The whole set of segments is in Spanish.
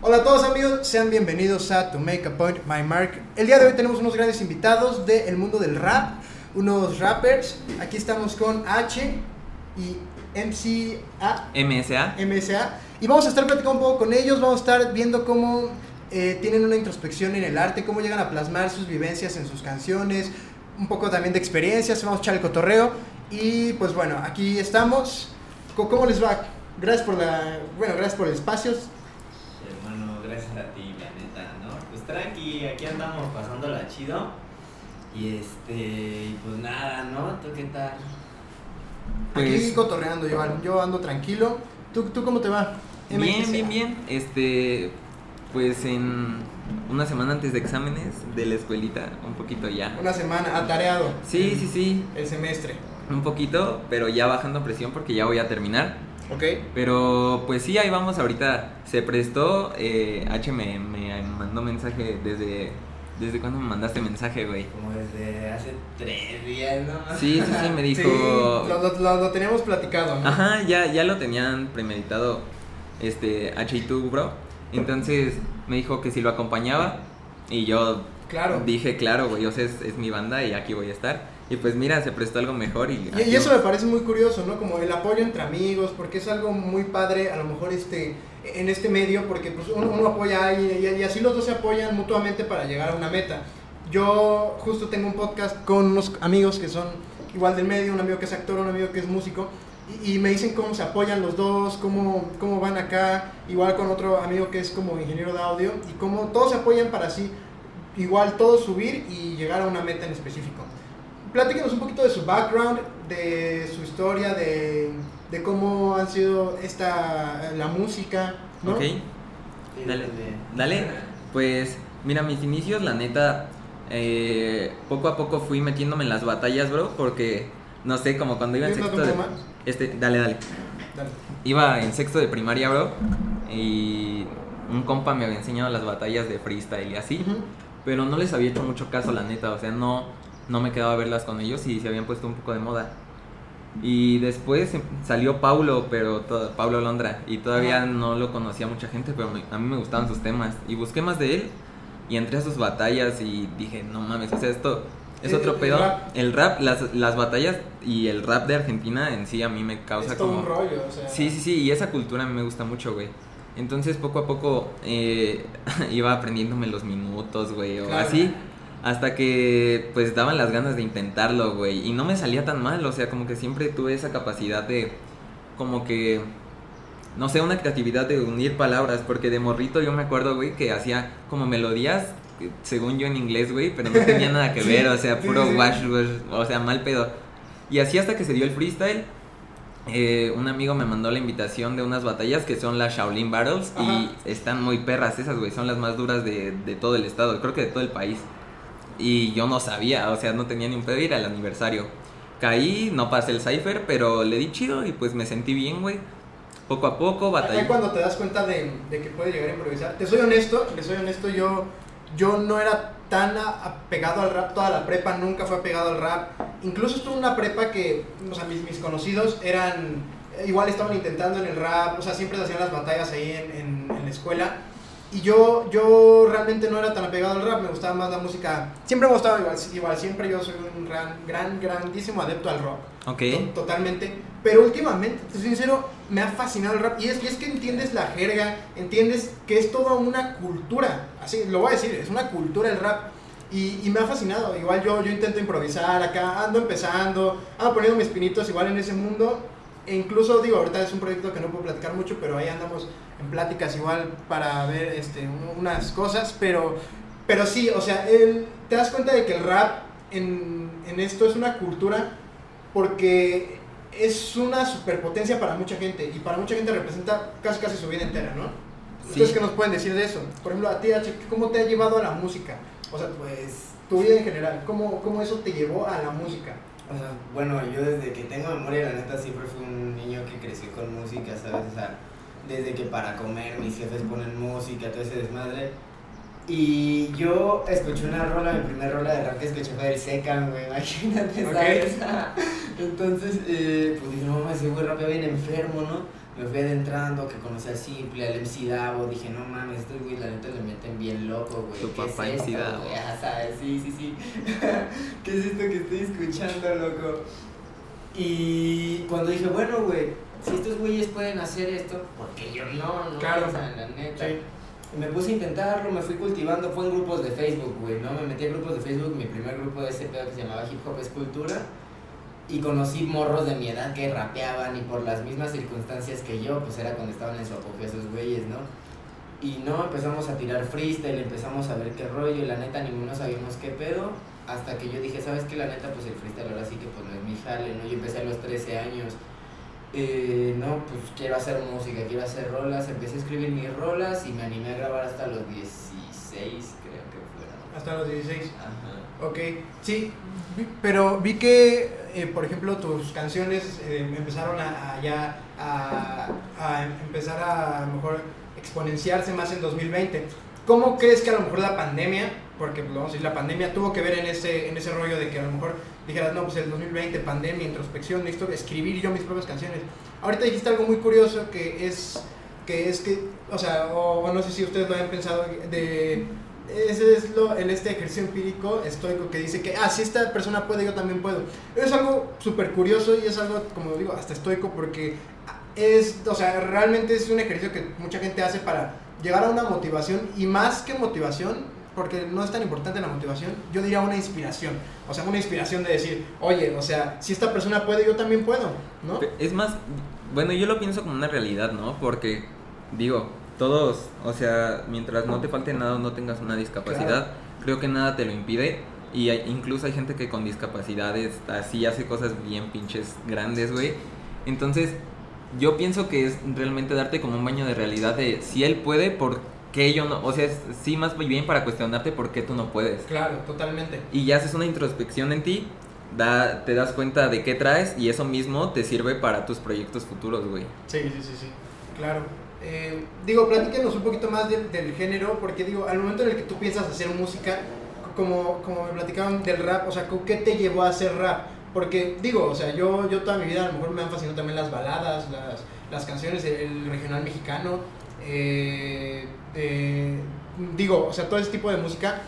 Hola a todos amigos, sean bienvenidos a To Make a Point, My Mark. El día de hoy tenemos unos grandes invitados del mundo del rap, unos rappers. Aquí estamos con H y MCA. MSA. MSA. Y vamos a estar platicando un poco con ellos, vamos a estar viendo cómo eh, tienen una introspección en el arte, cómo llegan a plasmar sus vivencias en sus canciones, un poco también de experiencias, vamos a echar el cotorreo. Y pues bueno, aquí estamos. ¿Cómo cómo les va? Gracias por la, bueno, gracias por el espacio. Tranqui, aquí andamos pasándola chido. Y este, y pues nada, ¿no? ¿Tú qué tal? Aquí Pues- cotorreando, yo, yo ando tranquilo. ¿Tú, ¿Tú cómo te va? Bien, bien, bien. Este, pues en una semana antes de exámenes de la escuelita, un poquito ya. Una semana, atareado. Sí, sí, sí, El semestre. un poquito, pero ya bajando presión porque ya voy a terminar. ¿Ok? Pero pues sí, ahí vamos ahorita. Se prestó, eh, H me, me mandó mensaje desde... ¿Desde cuándo me mandaste mensaje, güey? Como desde hace tres días, ¿no? Sí, sí, sí, me dijo... Sí, lo, lo, lo- lo teníamos platicado, ¿no? Ajá, ya, ya lo tenían premeditado este H y tú, bro. Entonces me dijo que si lo acompañaba y yo Claro. dije, claro, güey, o sea, es, es mi banda y aquí voy a estar. Y pues mira, se prestó algo mejor y... Y, eso me parece muy curioso, ¿no? Como el apoyo entre amigos, porque es algo muy padre, a lo mejor este, en este medio, porque pues uno, uno apoya y, y- y así los dos se apoyan mutuamente para llegar a una meta. Yo justo tengo un podcast con unos amigos que son igual del medio, un amigo que es actor, un amigo que es músico, y, y me dicen cómo se apoyan los dos, cómo, cómo van acá, igual con otro amigo que es como ingeniero de audio, y cómo todos se apoyan para así, igual todos subir y llegar a una meta en específico. Platíquenos un poquito de su background, de su historia, de, de cómo han sido esta, la música, ¿no? Ok, dale, dale. Pues mira, mis inicios, la neta, eh, poco a poco fui metiéndome en las batallas, bro, porque, no sé, como cuando iba en ¿Quieres sexto de... Este, dale, dale. Dale. Iba en sexto de primaria, bro, y un compa me había enseñado las batallas de freestyle y así, pero no les había hecho mucho caso, la neta, o sea, no, no me quedaba a verlas con ellos y se habían puesto un poco de moda. Y después em- salió Paulo, pero to- Paulo Londra, y todavía no lo conocía mucha gente, pero me- a mí me gustaban sus temas. Y busqué más de él y entré a sus batallas y dije, no mames, o sea, esto es El- otro el pedo. rap. El rap, las, las batallas y el rap de Argentina en sí a mí me causa es todo como... un rollo, o sea. Sí, sí, sí, y esa cultura a mí me gusta mucho, güey. Entonces poco a poco eh, iba aprendiéndome los minutos, güey, o Claro. así. Hasta que pues daban las ganas de intentarlo, güey. Y no me salía tan mal, o sea, como que siempre tuve esa capacidad de, como que, no sé, una creatividad de unir palabras. Porque de morrito yo me acuerdo, güey, que hacía como melodías, según yo en inglés, güey, pero no tenía nada que Sí, ver, o sea, puro sí, sí. wash, wash, o sea, mal pedo. Y así hasta que se dio el freestyle. eh, un amigo me mandó la invitación de unas batallas que son las Shaolin Battles Ajá. y están muy perras esas, güey, son las más duras de, de todo el estado, creo que de todo el país. Y yo no sabía, o sea, no tenía ni un pedo ir al aniversario. Caí, no pasé el cipher, pero le di chido y pues me sentí bien, güey. poco a poco, Ahí batallé. cuando te das cuenta de, de que puedes llegar a improvisar. Te soy honesto, te soy honesto, yo, yo no era tan apegado al rap toda la prepa, nunca fue apegado al rap. Incluso estuve en una prepa que, o sea, mis, mis conocidos eran, igual estaban intentando en el rap, o sea, siempre hacían las batallas ahí en, en- en la escuela. Y yo, yo realmente no era tan apegado al rap, me gustaba más la música. Siempre me gustaba igual, igual siempre yo soy un gran, gran, grandísimo adepto al rock. Ok. To- Totalmente. Pero últimamente, te soy sincero, me ha fascinado el rap. Y es, y es que entiendes la jerga, entiendes que es toda una cultura. Así, lo voy a decir, es una cultura el rap. Y, y me ha fascinado. Igual yo, yo intento improvisar acá, ando empezando, ando poniendo mis pinitos igual en ese mundo. E incluso, digo, ahorita es un proyecto que no puedo platicar mucho, pero ahí andamos en pláticas igual para ver este, un- unas cosas. Pero, pero sí, o sea, el- te das cuenta de que el rap en, en esto es una cultura porque es una superpotencia para mucha gente y para mucha gente representa casi casi su vida entera, ¿no? Sí. ¿Ustedes qué nos pueden decir de eso? Por ejemplo, a ti, H, ¿cómo te ha llevado a la música? O sea, pues, tu vida en general, ¿cómo, cómo eso te llevó a la música? O sea, bueno, yo desde que tengo memoria, la neta, siempre fui un niño que creció con música, ¿sabes? O sea, desde que para comer mis jefes ponen música, todo ese desmadre. Y yo escuché una rola, mi primera rola de rap que escuché fue el Secan, güey, imagínate. ¿sabes? Entonces, eh, pues dije, no mames, ese güey rapea bien enfermo, ¿no? Me fui adentrando, que conocí al Simple, al MC Davo, dije, no mames, estos güey la neta le meten bien loco, güey. Tu ¿qué es papá esto, Davo. güey? Ah, ¿sabes? Sí, sí, sí. ¿Qué es esto que estoy escuchando, loco? Y cuando dije, bueno, güey, si estos güeyes pueden hacer esto, ¿por qué yo no? no? Claro. O sea, la neta. Sí. Me puse a intentarlo, me fui cultivando, fue en grupos de Facebook, güey, ¿no? Me metí a grupos de Facebook, mi primer grupo de ese pedo que se llamaba Hip Hop Escultura. Y conocí morros de mi edad que rapeaban y por las mismas circunstancias que yo, pues era cuando estaban en su apogeo esos güeyes, ¿no? Y no, empezamos a tirar freestyle, empezamos a ver qué rollo, y la neta ninguno sabíamos qué pedo, hasta que yo dije, ¿sabes qué? La neta, pues el freestyle ahora sí que pues no es mi jale, ¿no? Yo empecé a los 13 años, eh, no, pues quiero hacer música, quiero hacer rolas, empecé a escribir mis rolas y me animé a grabar hasta los 16, creo que fueron. Hasta los 16. Ajá. Ok, sí, pero vi que, eh, por ejemplo, tus canciones eh, empezaron a, a ya a, a empezar a, a lo mejor exponenciarse más en 2020. ¿Cómo crees que a lo mejor la pandemia, porque pues, vamos a decir, la pandemia tuvo que ver en ese, en ese rollo de que a lo mejor dijeras, no, pues el 2020, pandemia, introspección, necesito escribir yo mis propias canciones. Ahorita dijiste algo muy curioso que es que, es que o sea, o, o no sé si ustedes lo habían pensado, de ese es lo, el este ejercicio empírico estoico que dice que, ah, si esta persona puede, yo también puedo. Es algo súper curioso y es algo, como digo, hasta estoico porque es, o sea, realmente es un ejercicio que mucha gente hace para llegar a una motivación y más que motivación, porque no es tan importante la motivación, yo diría una inspiración. O sea, una inspiración de decir, oye, o sea, si esta persona puede, yo también puedo, ¿no? Es más, bueno, yo lo pienso como una realidad, ¿no? Porque, digo, todos, o sea, mientras no te falte nada o no tengas una discapacidad, creo que nada te lo impide. Y hay- incluso hay gente que con discapacidades así hace cosas bien pinches grandes, güey. Entonces, yo pienso que es realmente darte como un baño de realidad de si él puede, ¿por qué yo no? O sea, es sí más bien para cuestionarte por qué tú no puedes. Claro, totalmente. Y ya haces una introspección en ti, da, te das cuenta de qué traes y eso mismo te sirve para tus proyectos futuros, güey. Sí, sí, sí, sí, claro. Eh, digo, platíquenos un poquito más del- género, porque digo, al momento en el que tú piensas hacer música, como, como me platicaban del rap, o sea, ¿con ¿qué te llevó a hacer rap? Porque digo, o sea, yo, yo toda mi vida a lo mejor me han fascinado también las baladas, las, las canciones, el, regional mexicano, eh, de- digo, o sea, todo ese tipo de música.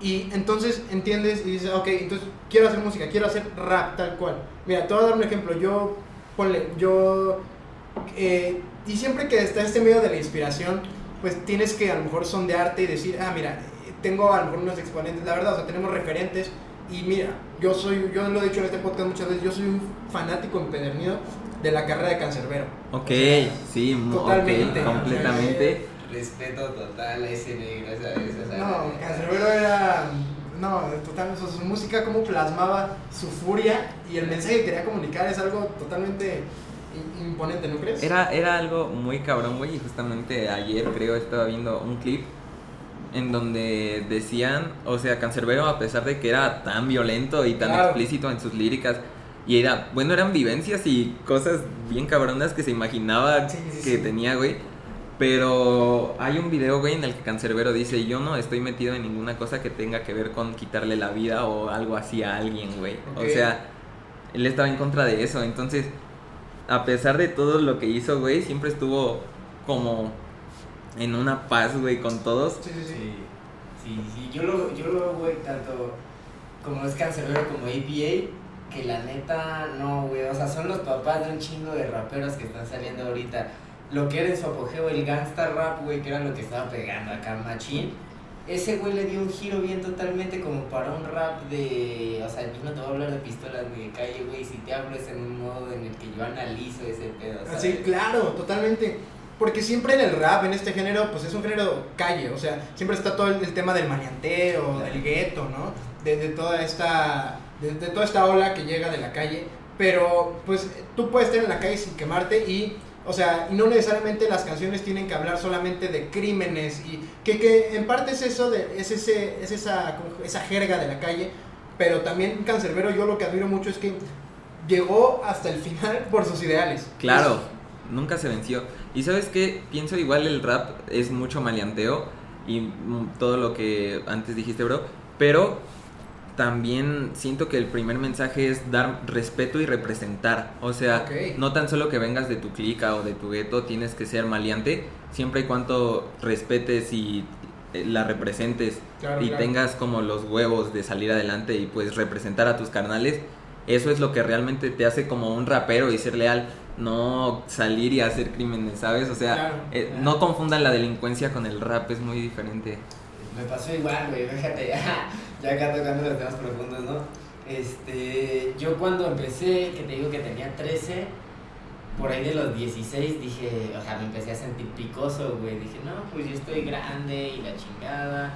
Y entonces entiendes y dices, ok, entonces quiero hacer música, quiero hacer rap tal cual. Mira, te voy a dar un ejemplo. Yo, ponle, yo eh, y siempre que está este medio de la inspiración, pues tienes que a lo mejor sondearte y decir, ah, mira, tengo a lo mejor unos exponentes, la verdad, o sea, tenemos referentes. Y mira, yo soy, yo lo he dicho en este podcast muchas veces, yo soy un fanático empedernido de la carrera de cancerbero. Ok, O sea, sí, totalmente. completamente. Respeto total a ese negro, sea, No. Cancerbero era. No, total, o sea, su música, cómo plasmaba su furia y el mensaje que quería comunicar es algo totalmente imponente, ¿no crees? Era, era algo muy cabrón, güey, y justamente ayer creo estaba viendo un clip en donde decían, o sea, Cancerbero a pesar de que era tan violento y tan Claro. explícito en sus líricas, Y era, bueno, eran vivencias y cosas bien cabronas que se imaginaba Sí, sí, que sí. tenía, güey. Pero hay un video, güey, en el que Cancerbero dice, yo no estoy metido en ninguna cosa que tenga que ver con quitarle la vida o algo así a alguien, güey. Ok. O sea, él estaba en contra de eso. Entonces, a pesar de todo lo que hizo, güey, siempre estuvo como en una paz, güey, con todos. Sí, sí, sí. Sí. Yo lo, yo lo güey, tanto como es cancerbero como APA, que la neta, no, güey. O sea, son los papás de un chingo de raperos que están saliendo ahorita. Lo que era en su apogeo el gangsta rap, güey, que era lo que estaba pegando acá machín. Ese güey le dio un giro bien totalmente como para un rap de... O sea, yo no te voy a hablar de pistolas ni de calle, güey. Si te hablo es en un modo en el que yo analizo ese pedo, ¿sabes? Así, claro, totalmente. Porque siempre en el rap, en este género, pues es un género calle, o sea, siempre está todo el, el tema del manianteo, del gueto, ¿no? De, de toda esta, de, de toda esta ola que llega de la calle, pero pues tú puedes estar en la calle sin quemarte y, o sea, y no necesariamente las canciones tienen que hablar solamente de crímenes y que, que en parte es eso, de, es, ese, es esa, esa jerga de la calle, pero también Cancerbero yo lo que admiro mucho es que llegó hasta el final por sus ideales. Claro, nunca se venció. Y sabes qué, pienso igual el rap es mucho maleanteo y mm, todo lo que antes dijiste, bro. Pero también siento que el primer mensaje es dar respeto y representar. O sea, no tan solo que vengas de tu clica o de tu gueto, tienes que ser maleante, siempre y cuando respetes y eh, la representes Claro, y claro. tengas como los huevos de salir adelante y pues representar a tus carnales, eso es lo que realmente te hace como un rapero y ser leal, no salir y hacer crímenes, ¿sabes? O sea, Claro. eh, no confundan la delincuencia con el rap, es muy diferente. Me pasó igual, güey, fíjate, ya acá tocando los temas profundos, ¿no? Este, yo cuando empecé, que te digo que tenía 13, por ahí de los 16 dije, o sea, me empecé a sentir picoso, güey, dije, no, pues yo estoy grande y la chingada,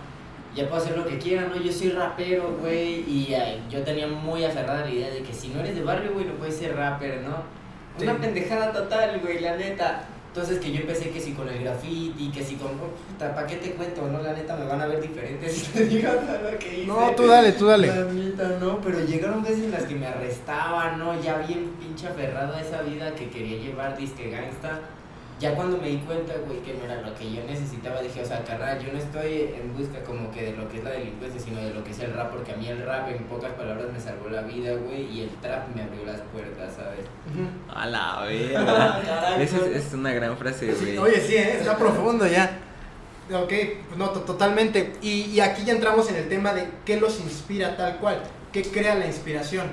ya puedo hacer lo que quiera, ¿no? Yo soy rapero, güey, y ay, yo tenía muy aferrada la idea de que si no eres de barrio, güey, no puedes ser rapper, ¿no? Una Sí. pendejada total, güey, la neta. Entonces que yo empecé que si con el graffiti, que si con... puta, ¿para qué te cuento? No, la neta me van a ver diferente si te digo todo lo que hice. No, tú dale, tú dale. La neta, no, pero llegaron veces en las que me arrestaban, ¿no? Ya bien pinche aferrado a esa vida que quería llevar disque gangsta. Ya cuando me di cuenta, güey, que no era lo que yo necesitaba, dije, o sea, carnal, yo no estoy en busca como que de lo que es la delincuencia, sino de lo que es el rap, porque a mí el rap, en pocas palabras, me salvó la vida, güey, y el trap me abrió las puertas, ¿sabes? A la verga. Carajo. Esa es, es una gran frase, Sí, güey. oye, sí, ¿eh? está profundo ya. Ok, pues no, to- totalmente. Y, y aquí ya entramos en el tema de qué los inspira tal cual, qué crea la inspiración.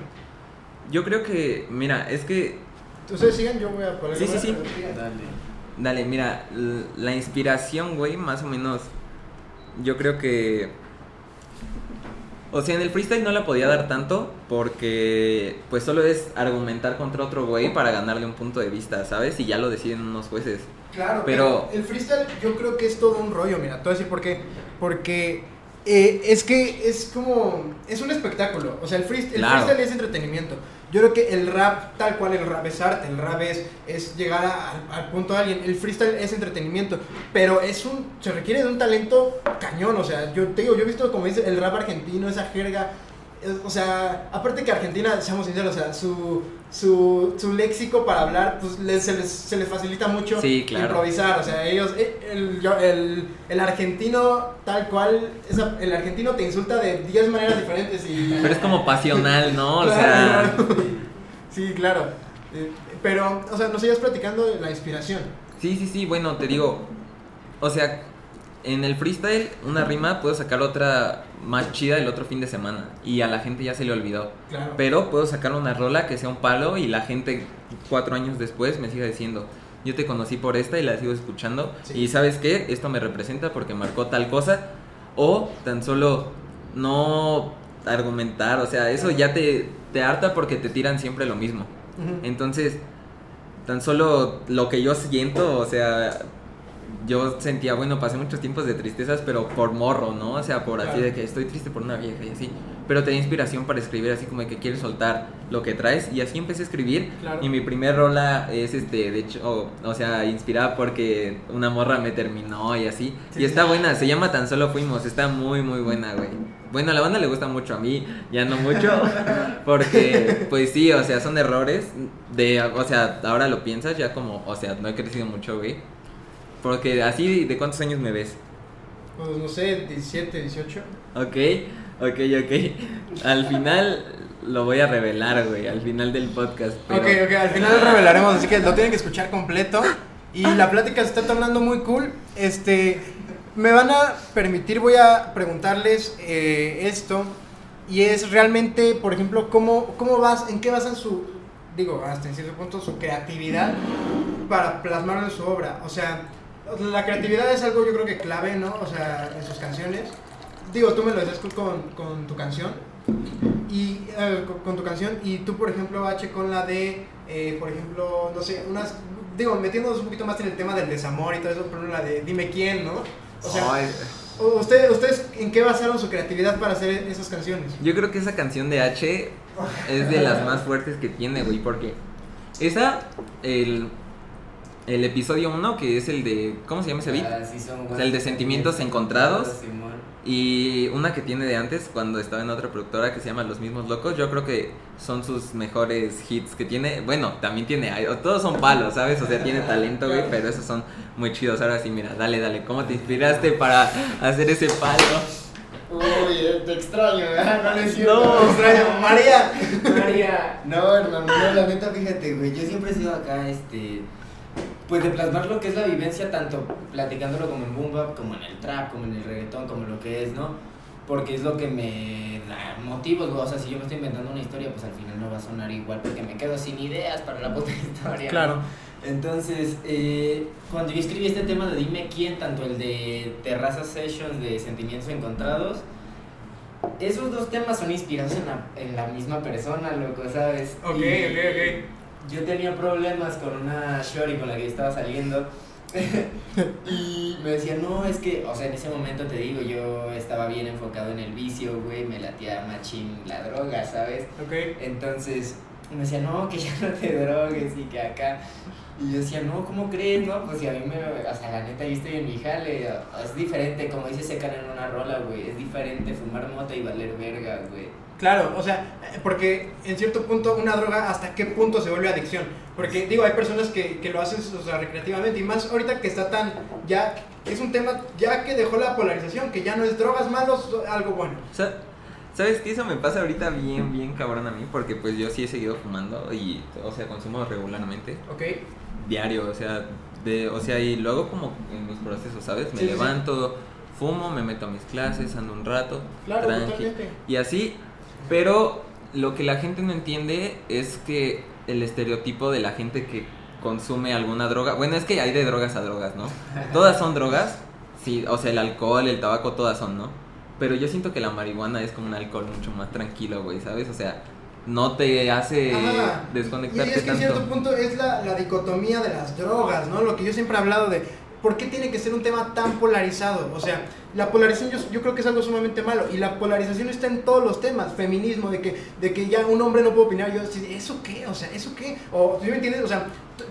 Yo creo que, mira, es que Ustedes sigan, yo voy a poner. Sí, sí, sí. Dale. Dale, mira, la inspiración, güey, más o menos, yo creo que... O sea, en el freestyle no la podía dar tanto porque pues solo es argumentar contra otro güey para ganarle un punto de vista, ¿sabes? Y ya lo deciden unos jueces. Claro, Pero- pero el freestyle yo creo que es todo un rollo, mira, te voy a decir por qué. Porque eh, es que es como, es un espectáculo, o sea, el, freest- el Claro. freestyle es entretenimiento. Yo creo que el rap, tal cual el rap es arte, el rap es, es llegar a- al, al punto de alguien, el freestyle es entretenimiento, pero es un, se requiere de un talento cañón, o sea, yo te digo, yo he visto como dice el rap argentino, esa jerga, o sea, aparte que Argentina, seamos sinceros, o sea, su, su, su léxico para hablar, pues les- se, les, se les facilita mucho Sí, claro. improvisar, o sea, ellos, eh, el, el, el argentino tal cual, esa- el argentino te insulta de 10 maneras diferentes y... Pero es como pasional, ¿no? O Claro, sea. Sí, claro. Eh, Pero, o sea, nos ibas platicando la inspiración. sí, sí, sí, bueno, te digo, o sea, en el freestyle una rima puedo sacar otra más chida el otro fin de semana y a la gente ya se le olvidó. Claro. Pero puedo sacar una rola que sea un palo y la gente cuatro años después me siga diciendo, yo te conocí por esta y la sigo escuchando Sí. y sabes qué, esto me representa porque marcó tal cosa o tan solo no argumentar, o sea, eso ya te, te harta porque te tiran siempre lo mismo. Entonces, tan solo lo que yo siento, o sea, yo sentía, bueno, pasé muchos tiempos de tristezas, pero por morro, ¿no? O sea, por así Claro. de que estoy triste por una vieja y así. Pero tenía inspiración para escribir, así como de que quieres soltar lo que traes. Y así empecé a escribir. Claro. Y mi primer rola es, este, de hecho, o, o sea, inspirada porque una morra me terminó y así. Sí, y está sí. buena, se llama Tan Solo Fuimos. Está muy, muy buena, güey. Bueno, a la banda le gusta mucho, a mí ya no mucho. Porque, pues sí, o sea, son errores. De, o sea, ahora lo piensas ya como, o sea, no he crecido mucho, güey. Porque así, ¿de cuántos años me ves? Pues no sé, 17, 18. Ok, ok, ok. Al final lo voy a revelar, güey, al final del podcast. Pero... Ok, ok, al final lo revelaremos, así que lo tienen que escuchar completo. Y la plática se está tornando muy cool. Este, me van a permitir, voy a preguntarles eh, esto. Y es realmente, por ejemplo, cómo, cómo vas, en qué basan su, digo, hasta en cierto punto, su creatividad para plasmarlo en su obra. O sea, la creatividad es algo yo creo que clave, ¿no? O sea, en sus canciones. Digo, tú me lo decías con, con tu canción. Y eh, con, con tu canción. Y tú, por ejemplo, H, con la de, eh, por ejemplo, no sé, unas. Digo, metiéndonos un poquito más en el tema del desamor y todo eso, pero la de Dime quién, ¿no? O sea, Ay, ¿ustedes, ¿ustedes en qué basaron su creatividad para hacer esas canciones? yo creo que esa canción de H es de las más fuertes que tiene, güey, porque esa, el, el episodio 1, que es el de, ¿cómo se llama ese beat? Ah, sí son O sea, el de sentimientos encontrados. Simón. Y una que tiene de antes, cuando estaba en otra productora que se llama Los Mismos Locos, yo creo que son sus mejores hits que tiene. Bueno, también tiene, todos son palos, ¿sabes? O sea, tiene talento, güey, pero esos son muy chidos. Ahora sí, mira, dale, dale, ¿cómo te inspiraste para hacer ese palo? Uy, te extraño, ¿verdad? No le No, extraño, María. María. No, hermano, no, la neta, fíjate, güey. Yo siempre he sido acá, este. Pues de plasmar lo que es la vivencia, tanto platicándolo como en boom bap, como en el trap, como en el reggaetón, como lo que es, ¿no? Porque es lo que me da motivos. O sea, si yo me estoy inventando una historia, pues al final no va a sonar igual porque me quedo sin ideas para la puta historia. Claro. ¿no? Entonces, eh, cuando yo escribí este tema de Dime quién, tanto el de Terraza Sessions de Sentimientos Encontrados, esos dos temas son inspirados en la, en la misma persona, loco, ¿sabes? Ok, Y ok, ok. Yo tenía problemas con una shorty con la que yo estaba saliendo. y me decía, no, es que, o sea, en ese momento te digo, yo estaba bien enfocado en el vicio, güey, me latía machín la droga, ¿sabes? Ok. Entonces me decía, no, que ya no te drogues y que acá. Y yo decía, no, ¿cómo crees? No, pues si a mí me. O sea, la neta, yo estoy en mi jale. Es diferente, como dice Secan en una rola, güey. Es diferente fumar mota y valer verga, güey. Claro, o sea, eh, porque en cierto punto una droga hasta qué punto se vuelve adicción. Porque digo, hay personas que, que lo hacen o sea, recreativamente y más ahorita que está tan, ya, es un tema ya que dejó la polarización, que ya no es drogas malos, algo bueno. O sea, ¿sabes qué? Eso me pasa ahorita bien, bien cabrón a mí, porque pues yo sí he seguido fumando y, o sea, consumo regularmente, ¿Ok? diario, o sea, de, o sea, y lo hago como en mis procesos, ¿sabes? Me Sí, sí, sí. levanto, fumo, me meto a mis clases, ando un rato, Claro, tranqui, totalmente. y así, pero lo que la gente no entiende es que el estereotipo de la gente que consume alguna droga, bueno, es que hay de drogas a drogas, ¿no? Todas son drogas, sí, o sea, el alcohol, el tabaco, todas son, ¿no? Pero yo siento que la marihuana es como un alcohol mucho más tranquilo, güey, ¿sabes? O sea, no te hace Ajá. Y desconectarte es que en cierto tanto. punto es la, la dicotomía de las drogas, ¿no? Lo que yo siempre he hablado de por qué tiene que ser un tema tan polarizado. O sea, la polarización yo, yo creo que es algo sumamente malo. Y la polarización está en todos los temas. Feminismo, de que, de que ya un hombre no puede opinar. Yo, ¿eso qué? O sea, ¿eso qué? O, ¿sí me entiendes? O sea,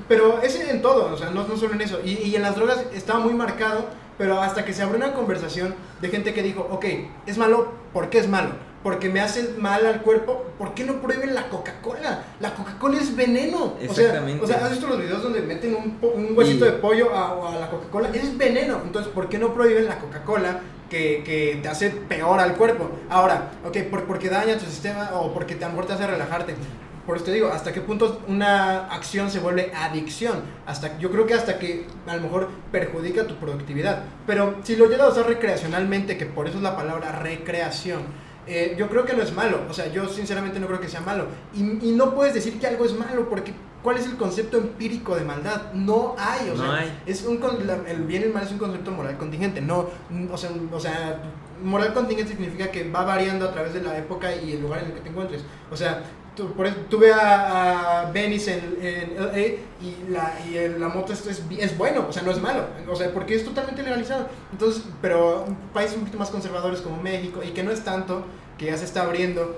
pero es en todo, o sea, no, no solo en eso. Y, y en las drogas estaba muy marcado, pero hasta que se abrió una conversación de gente que dijo, ok, es malo, ¿por qué es malo? Porque me hace mal al cuerpo, ¿por qué no prohíben la Coca-Cola? La Coca-Cola es veneno. O sea, Exactamente. o sea, ¿has visto los videos donde meten un, un huesito Y- de pollo a, a la Coca-Cola? Es veneno. Entonces, ¿por qué no prohíben la Coca-Cola que, que te hace peor al cuerpo? Ahora, ok, por, porque daña tu sistema o porque te, a lo mejor te hace relajarte. Por eso te digo, ¿hasta qué punto una acción se vuelve adicción? Hasta, yo creo que hasta que a lo mejor perjudica tu productividad. Pero si lo llegas a usar recreacionalmente, que por eso es la palabra recreación, eh, yo creo que no es malo. O sea, yo sinceramente no creo que sea malo. Y, y no puedes decir que algo es malo porque ¿cuál es el concepto empírico de maldad? No hay. O No sea, hay. Es un, el bien y el mal es un concepto moral contingente. No, mm, o sea, o sea, moral contingente significa que va variando a través de la época y el lugar en el que te encuentres. O sea, tu- por eso, tuve a, a Venice en, en LA y la, y el- la moto es, es, es bueno, o sea, no es malo, o sea, porque es totalmente legalizado. Entonces, pero países un poquito más conservadores como México y que no es tanto, que ya se está abriendo,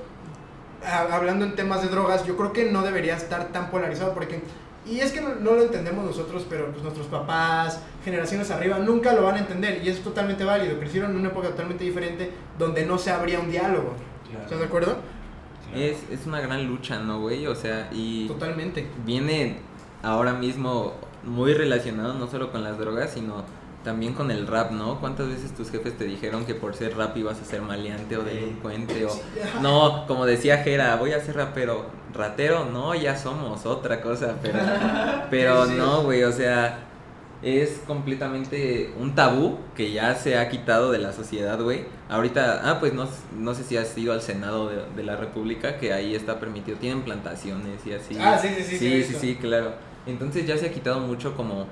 a- hablando en temas de drogas, yo creo que no debería estar tan polarizado porque... Y es que no, no lo entendemos nosotros, pero pues nuestros papás, generaciones arriba, nunca lo van a entender y es totalmente válido. Crecieron en una época totalmente diferente donde no se abría un diálogo. ¿Estás de acuerdo? Es, es una gran lucha, ¿no, güey? O sea, y Totalmente. viene ahora mismo muy relacionado no solo con las drogas, sino también con el rap, ¿no? ¿Cuántas veces tus jefes te dijeron que por ser rap ibas a ser maleante o delincuente o... No, como decía Jera, voy a ser rapero. Ratero, no, ya somos otra cosa, pero... Pero no, güey, o sea... Es completamente un tabú que ya se ha quitado de la sociedad, güey. Ahorita, ah, pues no, no sé si has ido al Senado de, de la República, que ahí está permitido. Tienen plantaciones y así. Ah, sí, sí, sí, sí, Sí, sí, sí, claro. Entonces ya se ha quitado mucho como,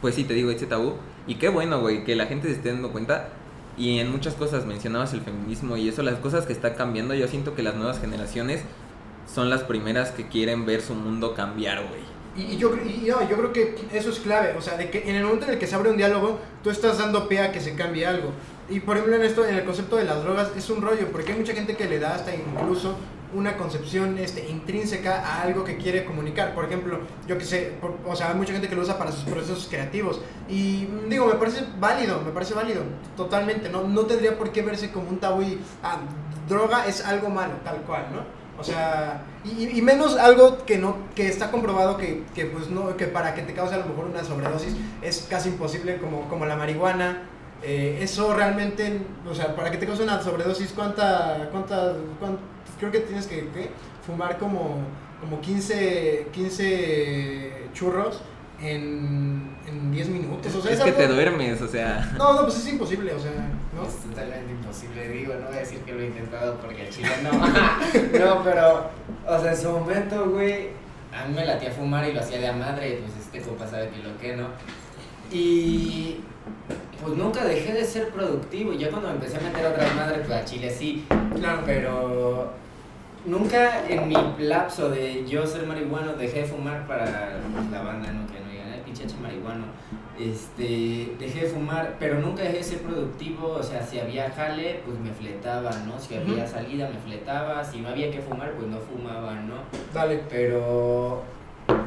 pues sí, te digo, ese tabú. Y qué bueno, güey, que la gente se esté dando cuenta. Y en muchas cosas mencionabas el feminismo y eso, las cosas que están cambiando, yo siento que las nuevas generaciones son las primeras que quieren ver su mundo cambiar, güey. Y, y yo, y no, yo creo que eso es clave, o sea, de que en el momento en el que se abre un diálogo, tú estás dando pie a que se cambie algo. Y por ejemplo en esto, en el concepto de las drogas, es un rollo, porque hay mucha gente que le da hasta incluso una concepción este, intrínseca a algo que quiere comunicar. Por ejemplo, yo que sé, por- o sea, hay mucha gente que lo usa para sus procesos creativos. Y digo, me parece válido, me parece válido, totalmente. No, no tendría por qué verse como un tabú y, ah, droga es algo malo, tal cual, ¿no? O sea, y, y menos algo que no que está comprobado que, que, pues no que para que te cause a lo mejor una sobredosis es casi imposible como, como la marihuana. Eh, eso realmente, o sea, para que te cause una sobredosis, ¿cuánta, cuánta, cuán- creo que tienes que fumar como, como 15, 15 churros en, en 10 minutos? O sea, es que algo- te duermes, o sea... No, no, pues es imposible, o sea, ¿no? Es totalmente imposible, digo, no voy a decir que lo he intentado porque el chile no. no, pero, o sea, en su momento, güey, a mí me latía fumar y lo hacía de a madre, pues este compa sabe que lo que no. Y pues nunca dejé de ser productivo ya cuando me empecé a meter a otras madres, pues a chile sí, Claro. pero nunca en mi lapso de yo ser marihuano dejé de fumar para pues, la banda, ¿no? Que no digan, "Ay, pinche hacha marihuano. Este, dejé de fumar, pero nunca dejé de ser productivo, o sea, si había jale, pues me fletaba, ¿no? Si había salida, me fletaba, si no había que fumar, pues no fumaba, ¿no? Dale. Pero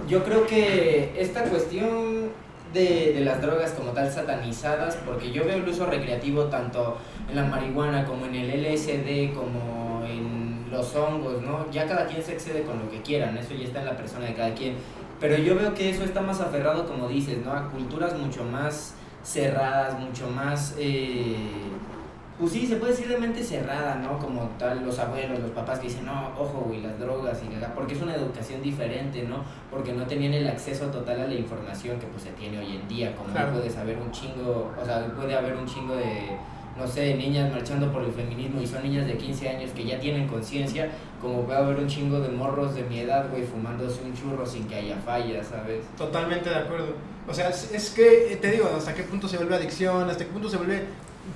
yo creo que esta cuestión de, de las drogas como tal satanizadas, porque yo veo el uso recreativo tanto en la marihuana como en el LSD, como en los hongos, ¿no? Ya cada quien se excede con lo que quieran, eso ya está en la persona de cada quien. Pero yo veo que eso está más aferrado, como dices, ¿no? A culturas mucho más cerradas, mucho más... eh, pues sí, se puede decir de mente cerrada, ¿no? Como tal, los abuelos, los papás que dicen, no, ojo, güey, las drogas y la- porque es una educación diferente, ¿no? Porque no tenían el acceso total a la información que pues se tiene hoy en día, como Claro. no puedes haber un chingo, o sea, puede haber un chingo de, no sé, niñas marchando por el feminismo y son niñas de 15 años que ya tienen conciencia, como puede haber un chingo de morros de mi edad, güey, fumándose un churro sin que haya falla, ¿sabes? Totalmente de acuerdo. O sea, es, que, eh, te digo, hasta qué punto se vuelve adicción, hasta qué punto se vuelve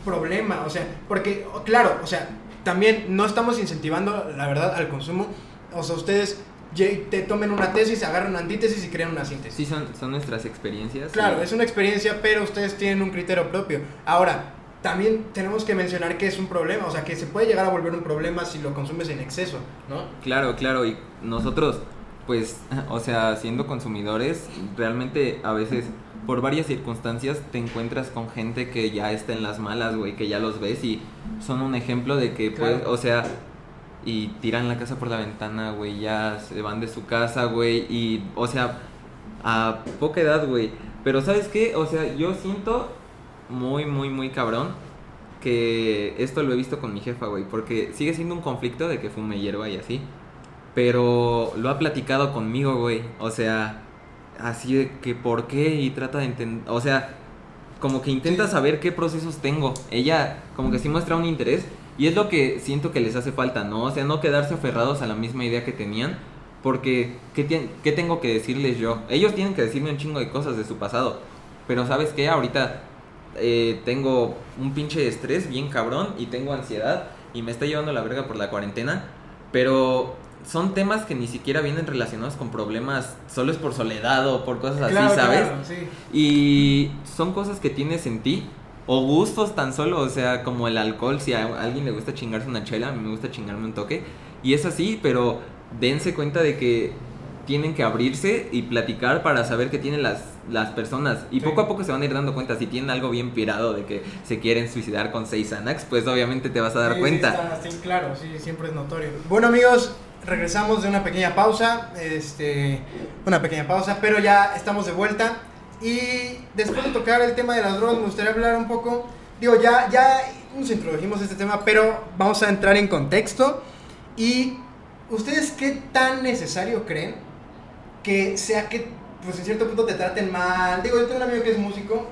problema. O sea, porque, claro, o sea, también no estamos incentivando, la verdad, al consumo. O sea, ustedes te tomen una tesis, agarran una antítesis y crean una síntesis. Sí, son, son nuestras experiencias. Claro, es una experiencia, pero ustedes tienen un criterio propio. Ahora, también tenemos que mencionar que es un problema, o sea, que se puede llegar a volver un problema si lo consumes en exceso, ¿no? Claro, claro, y nosotros, pues, o sea, siendo consumidores, realmente a veces, por varias circunstancias, te encuentras con gente que ya está en las malas, güey, que ya los ves y son un ejemplo de que, pues, Claro. o sea, y tiran la casa por la ventana, güey, ya se van de su casa, güey, y, o sea, a poca edad, güey. Pero, ¿sabes qué? O sea, yo siento muy, muy, muy cabrón que esto lo he visto con mi jefa, güey, porque sigue siendo un conflicto de que fume hierba y así. Pero lo ha platicado conmigo, güey. O sea, así de que por qué y trata de entender, o sea, como que intenta Sí. saber qué procesos tengo. Ella como que sí muestra un interés y es lo que siento que les hace falta, ¿no? O sea, no quedarse aferrados a la misma idea que tenían. Porque, ¿qué, qué tengo que decirles yo? Ellos tienen que decirme un chingo de cosas de su pasado. Pero ¿sabes qué? Ahorita eh, tengo un pinche estrés bien cabrón y tengo ansiedad y me está llevando la verga por la cuarentena. Pero son temas que ni siquiera vienen relacionados con problemas solo es por soledad o por cosas así, ¿sabes? claro, sí. Y son cosas que tienes en ti. O gustos tan solo, o sea, como el alcohol, si a alguien le gusta chingarse una chela, a mí me gusta chingarme un toque. Y es así, pero dense cuenta de que tienen que abrirse y platicar para saber qué tienen las, las personas. Y Sí. poco a poco se van a ir dando cuenta. Si tienen algo bien pirado de que se quieren suicidar con seis Xanax, pues obviamente te vas a dar Sí, cuenta. Sí, está- claro, sí, siempre es notorio. Bueno, amigos, regresamos de una pequeña pausa. Este, una pequeña pausa, pero ya estamos de vuelta. Y después de tocar el tema de las drogas, me gustaría hablar un poco. Digo, ya, ya nos introdujimos a este tema, pero vamos a entrar en contexto. Y ¿ustedes qué tan necesario creen que sea que, pues en cierto punto te traten mal? Digo, yo tengo un amigo que es músico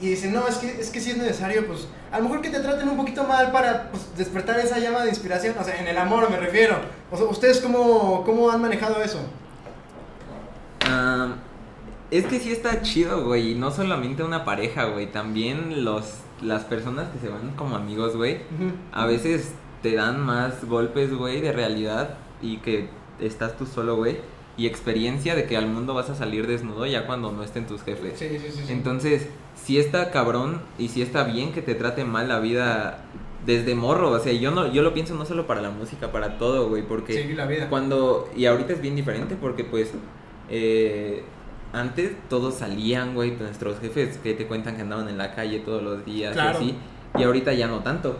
y dice, no, es que, es que sí es necesario, pues a lo mejor que te traten un poquito mal para pues, despertar esa llama de inspiración, o sea, en el amor me refiero. O sea, ¿ustedes cómo, cómo han manejado eso? Ah, es que sí está chido, güey. Y no solamente una pareja, güey. También los, las personas que se van como amigos, güey. A veces te dan más golpes, güey, de realidad. Y que estás tú solo, güey. Y experiencia de que al mundo vas a salir desnudo ya cuando no estén tus jefes. Sí, sí, sí. Entonces, sí está cabrón y sí está bien que te trate mal la vida desde morro. O sea, yo no, yo lo pienso no solo para la música, para todo, güey. Porque Sí, la vida. cuando y ahorita es bien diferente porque pues eh, antes todos salían güey nuestros jefes que te cuentan que andaban en la calle todos los días Claro. y así y ahorita ya no tanto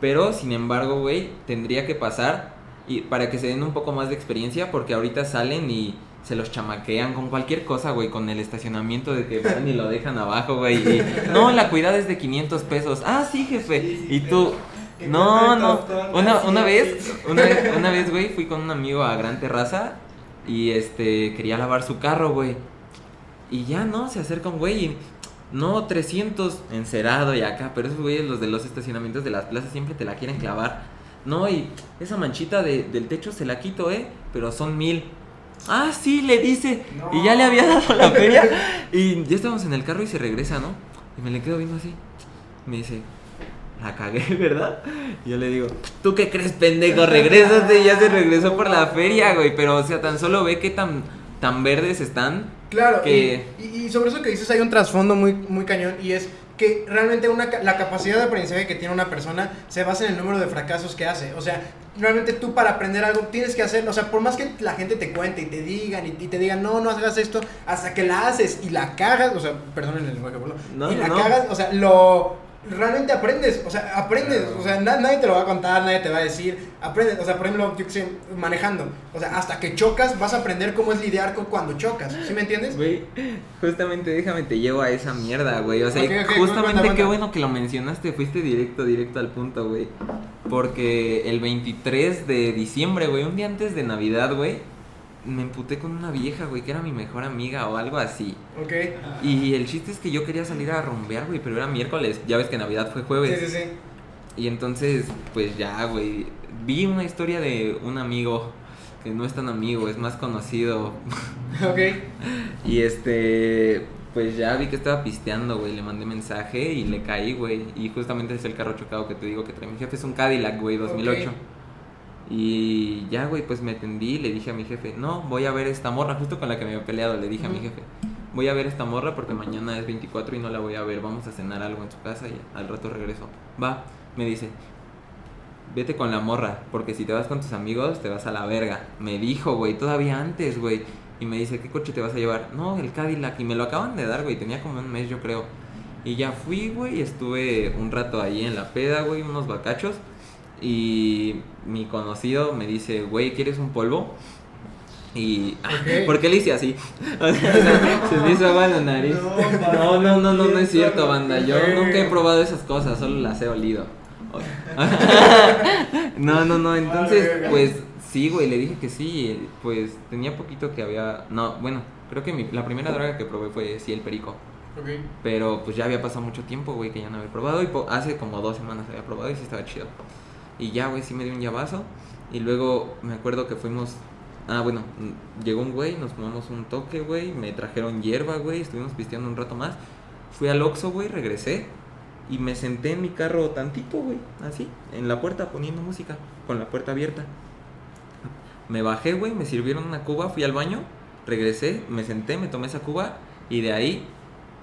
pero sin embargo güey tendría que pasar y para que se den un poco más de experiencia porque ahorita salen y se los chamaquean con cualquier cosa, güey, con el estacionamiento de que van y lo dejan abajo, güey. y, no, la cuidad es de 500 pesos. Ah, sí, jefe. Y tú, no, no. Una, una vez, una vez, una vez, güey, fui con un amigo a Gran Terraza y este quería lavar su carro, güey. Y ya no, se acerca un güey y no 300 encerado y acá, pero esos güeyes los de los estacionamientos de las plazas siempre te la quieren clavar. No, y esa manchita de- del techo se la quito, eh, pero son mil. Ah, sí, le dice. Y ya le había dado la feria. Y ya estábamos en el carro y se regresa, ¿no? Y me le quedo viendo así. Me dice, la cagué, ¿verdad? Y yo le digo, ¿tú qué crees, pendejo? Regrésate. Y ya se regresó por la feria, güey. Pero, o sea, tan solo ve qué tan, tan verdes están. Claro, que- y, y- y sobre eso que dices hay un trasfondo muy, muy cañón y es que realmente una, la capacidad de aprendizaje que tiene una persona se basa en el número de fracasos que hace. O sea, realmente tú para aprender algo tienes que hacerlo. O sea, por más que la gente te cuente y te digan y, y te digan, no, no hagas esto, hasta que la haces y la cagas, o sea, perdonen el lenguaje, No, y la no. cagas, o sea, lo... Realmente aprendes, o sea, aprendes, o sea, na- nadie te lo va a contar, nadie te va a decir, aprendes, o sea, por ejemplo, yo que sé, manejando, o sea, hasta que chocas vas a aprender cómo es lidiar con cuando chocas, ¿sí me entiendes? Güey, justamente déjame te llevo a esa mierda, güey. O sea, justamente cuenta. qué bueno que lo mencionaste, fuiste directo, directo al punto, güey. Porque el 23 de diciembre, güey, un día antes de Navidad, güey, me emputé con una vieja, güey, que era mi mejor amiga o algo así. Ok. Y el chiste es que yo quería salir a rumbear, güey, pero era miércoles. Ya ves que Navidad fue jueves. Sí, sí, sí. Y entonces, pues ya, güey, vi una historia de un amigo que no es tan amigo, es más conocido. Ok. Y este, pues ya vi que estaba pisteando, güey, le mandé mensaje y le caí, güey. Y justamente es el carro chocado que te digo que trae mi jefe, es un Cadillac, güey, 2008. Ok. Y ya, güey, pues me tendí y le dije a mi jefe, no, voy a ver esta morra, justo con la que me había peleado, le dije a mi jefe, voy a ver esta morra porque mañana es 24 y no la voy a ver, vamos a cenar algo en su casa y al rato regreso. Va, me dice, vete con la morra, porque si te vas con tus amigos te vas a la verga. Me dijo, güey, todavía antes, güey. Y me dice, ¿qué coche te vas a llevar? No, el Cadillac. Y me lo acaban de dar, güey, tenía como un mes, yo creo. Y ya fui, güey, estuve un rato ahí en la peda, güey, unos bacachos. Y mi conocido me dice, güey, ¿quieres un polvo? Y... ¿Por qué le hice así? O sea, se me hizo agua en la nariz. No, no, no, no, no es cierto, banda. Yo nunca he probado esas cosas, solo las he olido. No, no, no, entonces, pues sí, güey, le dije que sí. Pues tenía poquito que había. No, bueno, creo que mi- la primera droga que probé fue sí, el perico. Pero pues ya había pasado mucho tiempo, güey, que ya no había probado. Y po- hace como dos semanas había probado y sí estaba chido. Y ya, güey, sí me dio un llavazo. Y luego me acuerdo que fuimos. Ah, bueno, llegó un güey, nos fumamos un toque, güey. Me trajeron hierba, güey. Estuvimos pisteando un rato más. Fui al Oxxo, güey, regresé. Y me senté en mi carro tantito, güey. Así, en la puerta poniendo música. Con la puerta abierta. Me bajé, güey, me sirvieron una cuba, fui al baño, regresé, me senté, me tomé esa cuba y de ahí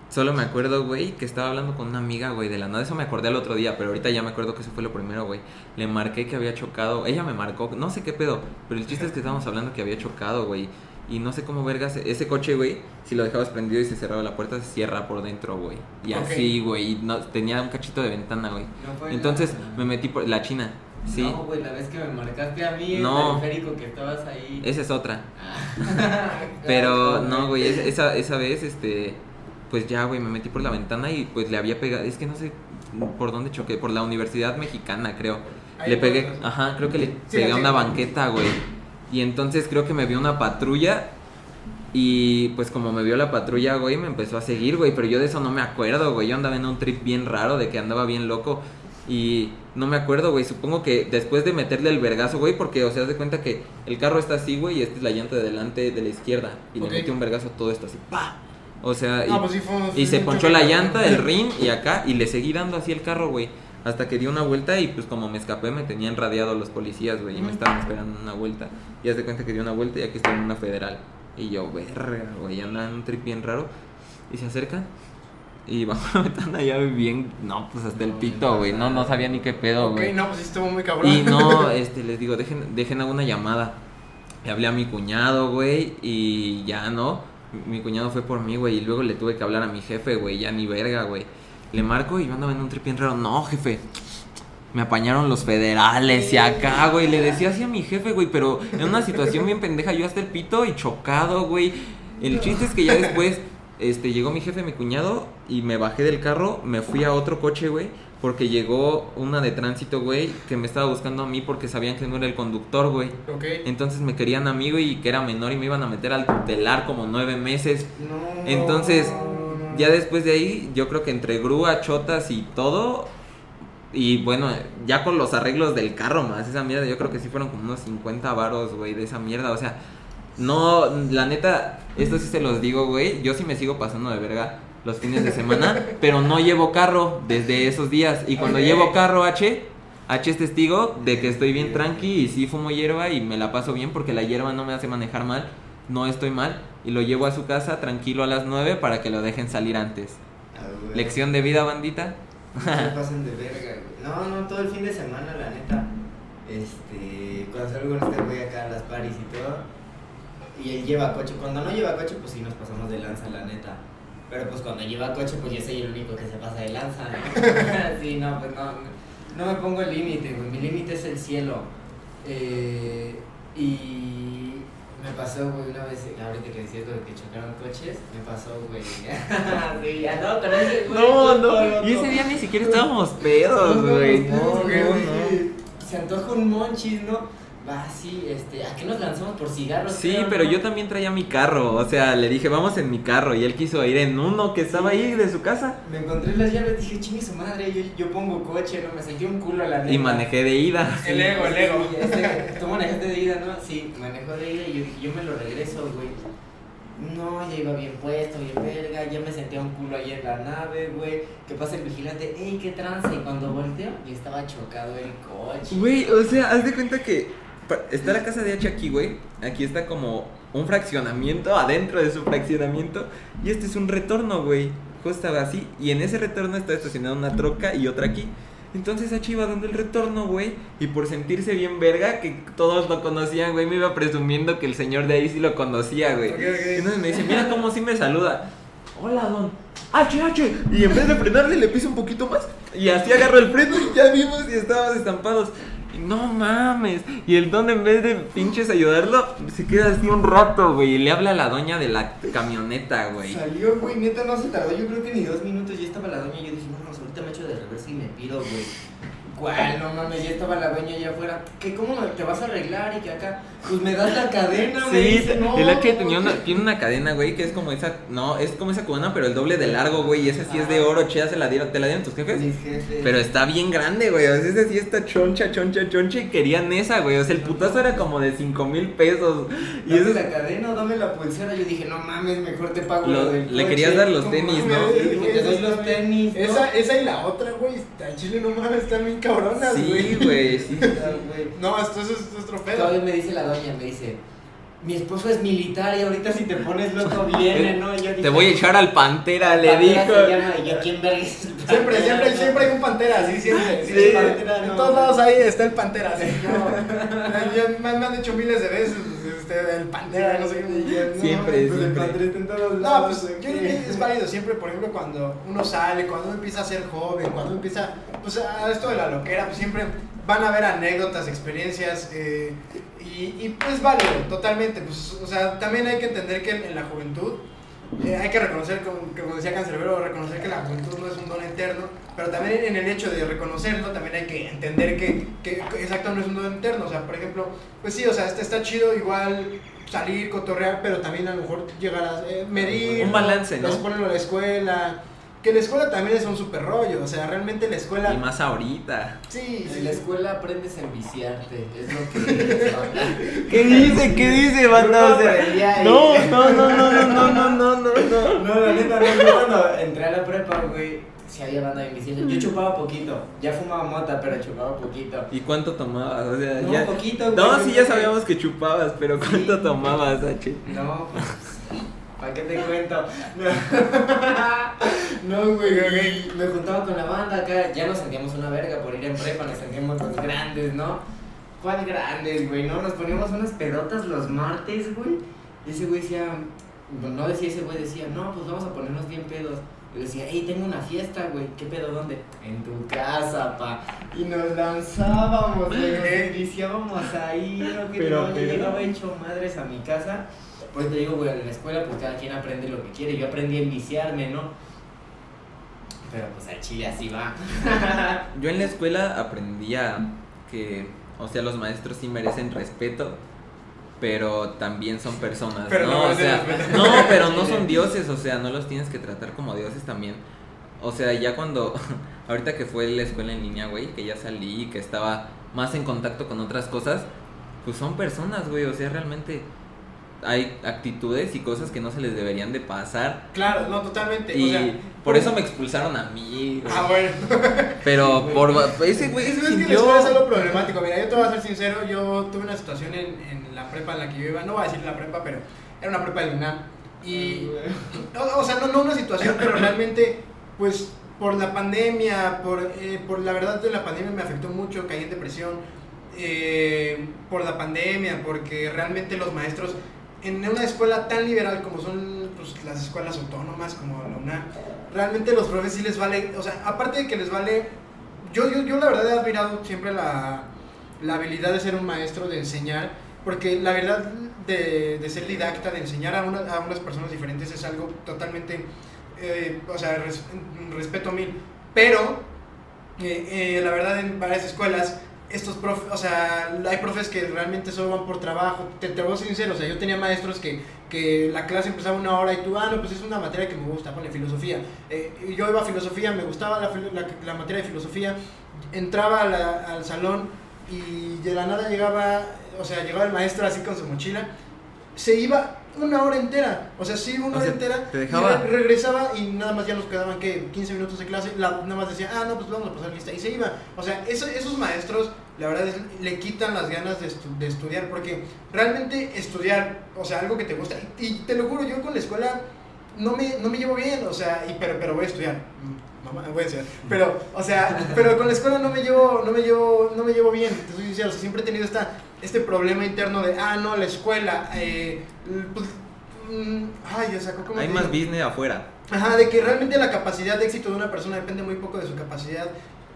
solo me acuerdo, güey, que estaba hablando con una amiga, güey, de la nada. Eso me acordé el otro día, pero ahorita ya me acuerdo que eso fue lo primero, güey. Le marqué que había chocado, ella me marcó, no sé qué pedo, pero el chiste es que estábamos hablando que había chocado, güey. Y no sé cómo vergas, ese coche, güey, si lo dejabas prendido y se cerraba la puerta, se cierra por dentro, güey. Y así, güey, y no, tenía un cachito de ventana, güey. No Entonces la- me metí por la China, sí. No, güey, la vez que me marcaste a mí No. el periférico que estabas ahí. Esa es otra. Ah. Pero no, güey, esa, esa vez, este, pues ya, güey, me metí por la ventana y pues le había pegado, es que no sé por dónde choqué, por la Universidad Mexicana, creo. Ahí Le pegué, ajá, creo que le Sí, pegué a sí. una banqueta, güey. Y entonces creo que me vio una patrulla y pues como me vio la patrulla, güey, me empezó a seguir, güey, pero yo de eso no me acuerdo, güey. Yo andaba en un trip bien raro de que andaba bien loco y no me acuerdo, güey. Supongo que después de meterle el vergazo, güey, porque o sea, de cuenta que el carro está así, güey, y esta es la llanta de delante de la izquierda y le metí un vergazo todo esto así, pa. O sea, y, pues sí fue un- y se ponchó la llanta, el rin y acá y le seguí dando así el carro, güey. Hasta que di una vuelta y pues como me escapé me tenían radiado los policías, güey, y me estaban esperando una vuelta. Y haz de cuenta que di una vuelta y aquí estoy en una federal. Y yo, verga, güey, andan un trip bien raro. Y se acercan y bajo la ventana ya bien, no, pues hasta el pito, güey, no, no sabía ni qué pedo, Ok, güey. no, pues estuvo muy cabrón. Y no, este, les digo, dejen, dejen alguna llamada. Le hablé a mi cuñado, güey, y ya no. Mi cuñado fue por mí, güey, y luego le tuve que hablar a mi jefe, güey, ya ni verga, güey. Le marco y yo andaba en un trip bien raro. No, jefe, me apañaron los federales y acá, güey. Le decía así a mi jefe, güey, pero en una situación bien pendeja, yo hasta el pito y chocado, güey. El chiste es que ya después, este, llegó mi jefe, mi cuñado, y me bajé del carro, me fui a otro coche, güey, porque llegó una de tránsito, güey, que me estaba buscando a mí porque sabían que no era el conductor, güey. Ok. Entonces me querían a mí, güey, y que era menor y me iban a meter al tutelar como nueve meses. No. Entonces, ya después de ahí, yo creo que entre grúa, chotas y todo, y bueno, ya con los arreglos del carro más, esa mierda, yo creo que sí fueron como unos 50 varos, güey, de esa mierda, o sea, no, la neta, esto sí se los digo, güey, yo sí me sigo pasando de verga los fines de semana, pero no llevo carro desde esos días, y cuando llevo carro H, H es testigo de que estoy bien tranqui y sí fumo hierba y me la paso bien porque la hierba no me hace manejar mal, no estoy mal, y lo llevo a su casa tranquilo a las 9 para que lo dejen salir antes. Ah. Lección de vida, bandita. No se pasen de verga, güey. No, no, todo el fin de semana, la neta. Este, cuando salgo con este güey acá a las paris y todo. Y él lleva coche. Cuando no lleva coche, pues sí nos pasamos de lanza, la neta. Pero pues cuando lleva coche, pues yo soy el único que se pasa de lanza. ¿no? sí, no, pues no. No me pongo el límite, güey. Mi límite es el cielo. Eh, y me pasó, güey, una vez, ahorita que decías lo de que chocaron coches, me pasó, güey. sí, ya no, con ese güey. Y ese día ni siquiera estábamos pedos, güey. No, No, güey, no, Se antoja un monchis, ¿no? Va, sí, este, ¿a qué nos lanzamos por cigarros? Sí, creo, pero no? yo también traía mi carro. O sea, le dije, vamos en mi carro. Y él quiso ir en uno que estaba ahí de su casa. Me encontré las llaves, dije, chingue su madre, yo, yo pongo coche, ¿no? Me sentí un culo a la neta. Y manejé de ida. El ego, el ego. Sí, este, Tú manejaste de ida, ¿no? Sí, manejó de ida y yo dije, yo me lo regreso, güey. No, ya iba bien puesto, bien verga, ya me sentía un culo ahí en la nave, güey. ¿Qué pasa el vigilante? ¡Ey, qué trance! Y cuando volteo, ya estaba chocado el coche. Güey, o sea, haz de cuenta que está la casa de H aquí, güey. Aquí está como un fraccionamiento adentro de su fraccionamiento. Y este es un retorno, güey. Justo así. Y en ese retorno está estacionada una troca y otra aquí. Entonces H iba dando el retorno, güey. Y por sentirse bien verga, que todos lo conocían, güey, me iba presumiendo que el señor de ahí sí lo conocía, güey. Ok, ok. Entonces me dice, mira cómo sí me saluda. Hola, don. H, H. Y en vez de frenarle, le piso un poquito más. Y así agarro el freno y ya vimos y estábamos estampados. No mames. Y el don, en vez de pinches ayudarlo, se queda así un rato, güey. Y le habla a la doña de la camioneta, güey. Salió, güey, neta no se tardó, yo creo que ni dos minutos, ya estaba la doña y yo dije, no, no, ahorita me echo de reversa y me pido, güey. ¿Cuál? No mames, ya estaba la doña allá afuera. ¿Qué, ¿Cómo te vas a arreglar? Y que acá, pues me das la cadena, me Sí, dice, no. el H tenía una, tiene una cadena, güey, que es como esa, no, es como esa cubana, pero el doble de largo, güey, y esa sí es de oro, chida, se la dieron, ¿te la dieron tus jefes? Mis jefes. Pero está bien grande, güey. O sea, esa sí está choncha, choncha, choncha. Y querían esa, güey. O sea, el putazo era como de 5 mil pesos. Y Dame eso la cadena, dame la pulsera. Yo dije, no mames, mejor te pago Lo- lo del le coche. querías dar los tenis, ¿no? te doy los tenis, ¿no? Esa, esa y la otra, güey, chile no mames, están bien cabronas, güey. Sí, güey, sí. Güey. No, esto es, esto es otro pedo. Todavía me dice la doña, me dice, mi esposo es militar y ahorita si te pones loco viene, ¿no? Yo Te voy a echar al pantera, le "Pantera dijo. se llama", y yo, ¿quién verga es el Siempre, siempre, no? siempre hay un pantera, sí, siempre. Sí, Sí, Pantera, en todos lados ahí está el pantera. Sí, yo- yo- me, me han dicho miles de veces este, el pantera, no sé qué. no, Siempre, pues, el siempre. pantera. está en todos No, lados, pues yo creo que es válido siempre, por ejemplo, cuando uno sale, cuando uno empieza a ser joven, cuando uno empieza, pues a esto de la loquera, pues siempre van a haber anécdotas, experiencias, eh, y, y pues válido, totalmente, pues, o sea, también hay que entender que en la juventud eh, hay que reconocer, como, como decía Cancerbero, reconocer que la juventud no es un don eterno, pero también en el hecho de reconocerlo, también hay que entender que, que, que exacto no es un don eterno, o sea, por ejemplo, pues sí, o sea, está, está chido igual salir, cotorrear, pero también a lo mejor llegar a eh, medir. Un balance, ¿no? Ponerlo a la escuela. Que la escuela también es un super rollo, o sea, realmente la escuela... Y más ahorita. Sí, En sí. la escuela aprendes a enviciarte, es lo que... ¿Qué dice? ¿Qué dice, banda? No, no, no, no, no, no, no, no, no, no. No, la neta, no, yo cuando entré a la prepa, güey, sí había banda de invisibles. Yo chupaba poquito, ya fumaba mota, pero chupaba poquito. ¿Y cuánto tomabas? O sea, No, ya... poquito, güey. No, sí, ya sabíamos que chupabas, pero ¿cuánto Sí. tomabas, H? No, pues, ¿para qué te cuento? No, güey, güey, me juntaba con la banda acá, ya nos sentíamos una verga por ir en prepa, nos sentíamos los grandes, ¿no? ¿Cuál grandes, güey? No, nos poníamos unas pedotas los martes, güey. Y ese güey decía, no decía ese güey, decía, no, pues vamos a ponernos bien pedos. Y decía, hey, tengo una fiesta, güey. ¿Qué pedo dónde? En tu casa, pa. Y nos lanzábamos, güey. Nos ahí. ¿no? Que Pero, no, pero- llegaba hecho madres a mi casa. Pues te digo, güey, en la escuela, pues cada quien aprende lo que quiere. Yo aprendí a enviciarme, ¿no? Pero pues al chile así va. Yo en la escuela aprendía que, o sea, los maestros sí merecen respeto, pero también son personas, Pero no ¿no? O sea, no, pero no son dioses, o sea, no los tienes que tratar como dioses también. O sea, ya cuando, ahorita que fue la escuela en línea, güey, que ya salí, que estaba más en contacto con otras cosas, pues son personas, güey, o sea, realmente hay actitudes y cosas que no se les deberían de pasar. Claro, no, totalmente. Y o sea, por eso me expulsaron a mí, güey. Ah, bueno. Pero por ese güey Es se que sintió. escuela es algo problemático. Mira, yo te voy a ser sincero, yo tuve una situación en, en la prepa en la que yo iba, no voy a decir la prepa, pero era una prepa de UNAM. Y, o, o sea, no, no una situación, pero realmente, pues, por la pandemia, por, eh, por la verdad de la pandemia me afectó mucho, caí en depresión. eh, por la pandemia, porque realmente los maestros en una escuela tan liberal como son pues, las escuelas autónomas, como la UNAM, realmente los profes sí les vale, o sea, aparte de que les vale, yo, yo, yo la verdad he admirado siempre la, la habilidad de ser un maestro, de enseñar, porque la verdad de, de ser didacta, de enseñar a, una- a unas personas diferentes es algo totalmente, eh, o sea, res- respeto mil, pero eh, eh, la verdad en varias escuelas estos profes, o sea, hay profes que realmente solo van por trabajo. Te, te voy a ser sincero, o sea, yo tenía maestros que, que la clase empezaba una hora y tú, ah, no, pues es una materia que me gusta, ponle filosofía. Eh, yo iba a filosofía, me gustaba la, la, materia de filosofía, entraba la- al salón y de la nada llegaba, o sea, llegaba el maestro así con su mochila, se iba una hora entera, o sea, sí, una O hora entera, te y dejaba. re- regresaba y nada más ya nos quedaban que 15 minutos de clase, la- nada más decía, ah, no, pues vamos a pasar lista, y se iba. O sea, eso- esos maestros, la verdad es, le quitan las ganas de, estu- de estudiar, porque realmente estudiar, o sea, algo que te gusta, y, y te lo juro, yo con la escuela no me, no me llevo bien, o sea, y, pero, pero voy a estudiar. Mm, Mamá, voy a estudiar. Pero, o sea, pero con la escuela no me llevo, no me llevo, no me llevo bien. Te soy sincero, o sea, siempre he tenido esta, este problema interno de, ah, no, la escuela, eh, pues, mm, ay, o sea, ¿cómo Hay más digo? business afuera. Ajá, de que realmente la capacidad de éxito de una persona depende muy poco de su capacidad,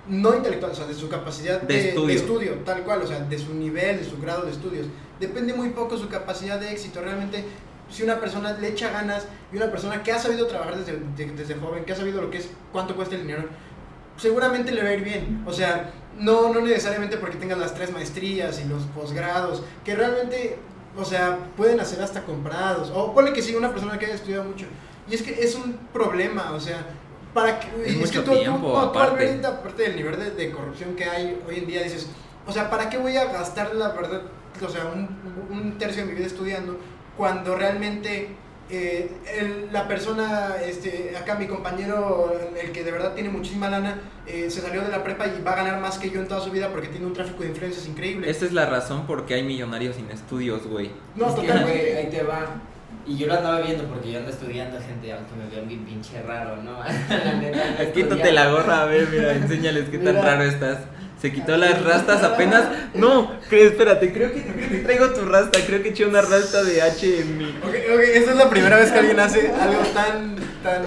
no intelectual, o sea, de su capacidad De de, estudio. de estudio, tal cual, o sea, de su nivel, de su grado de estudios. Depende muy poco su capacidad de éxito. Realmente, si una persona le echa ganas y una persona que ha sabido trabajar desde, de- desde joven, que ha sabido lo que es, cuánto cuesta el dinero, seguramente le va a ir bien. O sea, no, no necesariamente porque tengas las tres maestrías y los posgrados, que realmente, o sea, pueden hacer hasta comprados. O ponle que sí, una persona que haya estudiado mucho. Y es que es un problema, o sea, para que... Es y mucho que tú, tú- tiempo, tú, tú, aparte. ahorita, aparte del nivel de, de corrupción que hay hoy en día, dices, o sea, ¿para qué voy a gastar la verdad, o sea, un, un tercio de mi vida estudiando cuando realmente eh, el- la persona, este, acá mi compañero, el que de verdad tiene muchísima lana, eh, se salió de la prepa y va a ganar más que yo en toda su vida porque tiene un tráfico de influencias increíble. Esta es la razón por qué hay millonarios sin estudios, güey. no, Es que, güey, ahí te va. Y yo lo andaba viendo porque yo ando estudiando, gente, aunque me vean bien pinche raro, ¿no? la neta, Quítate la gorra, a ver, mira, enséñales qué tan raro estás. Se quitó las rastas apenas. No, cre- espérate, creo que, traigo tu rasta. Creo que eché una rasta de H en mi. Ok, ok, esta es la primera vez que alguien hace algo tan, tan,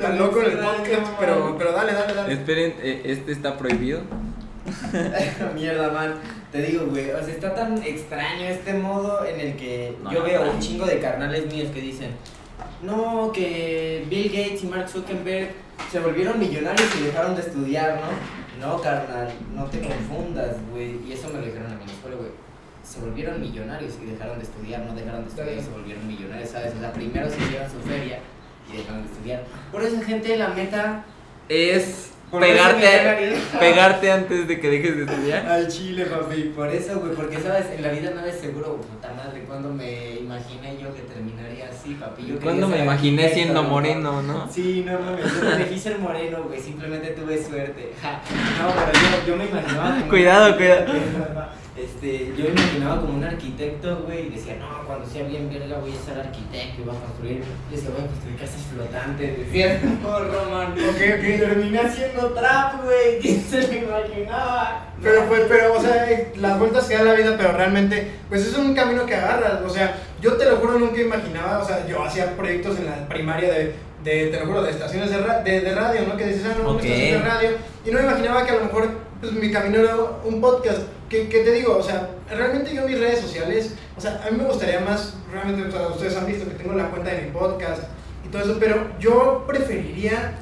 tan loco en el podcast, pero, pero dale, dale, dale. Esperen, eh, este está prohibido. Mierda, man. Te digo, güey, o sea, está tan extraño este modo en el que No, yo no, veo no. un chingo de carnales míos que dicen, no, que Bill Gates y Mark Zuckerberg se volvieron millonarios y dejaron de estudiar, ¿no? No, carnal, no te confundas, güey. Y eso me lo dijeron a mí en la escuela, güey. Se volvieron millonarios y dejaron de estudiar, no dejaron de estudiar y se volvieron millonarios, ¿sabes? O sea, primero se hicieron su feria y dejaron de estudiar. Por eso, gente, la meta... Es pegarte, pegarte antes de que dejes de estudiar. Al chile, papi. Por eso, güey, porque sabes, en la vida nada es seguro, puta madre. Cuando me imaginé yo que terminaría así, papi. Yo Cuando me imaginé siendo ¿no? moreno, ¿no? Sí, no mames, yo no elegí ser moreno, güey, simplemente tuve suerte. No, pero yo, yo me imaginaba. Cuidado, cuidado. Este, yo me imaginaba como un arquitecto, güey, y decía, no, cuando sea bien verga voy a ser arquitecto y voy a construir, y decía, voy a construir casas flotantes, decía, no, Roman. Ok, Y ok. terminé haciendo trap, güey, ¿quién se lo imaginaba? Pero, pues, pero, o sea, eh, las vueltas que da la vida, pero realmente, pues es un camino que agarras. O sea, yo te lo juro, nunca imaginaba, o sea, yo hacía proyectos en la primaria de, de te lo juro, de estaciones de, ra- de, de radio, ¿no? Que dices, ah, no, Ok. una estación de radio. Y no me imaginaba que a lo mejor, pues mi camino era un podcast. Que, te digo, o sea, realmente yo mis redes sociales, o sea, a mí me gustaría más, realmente, o sea, ustedes han visto que tengo la cuenta de mi podcast y todo eso, pero yo preferiría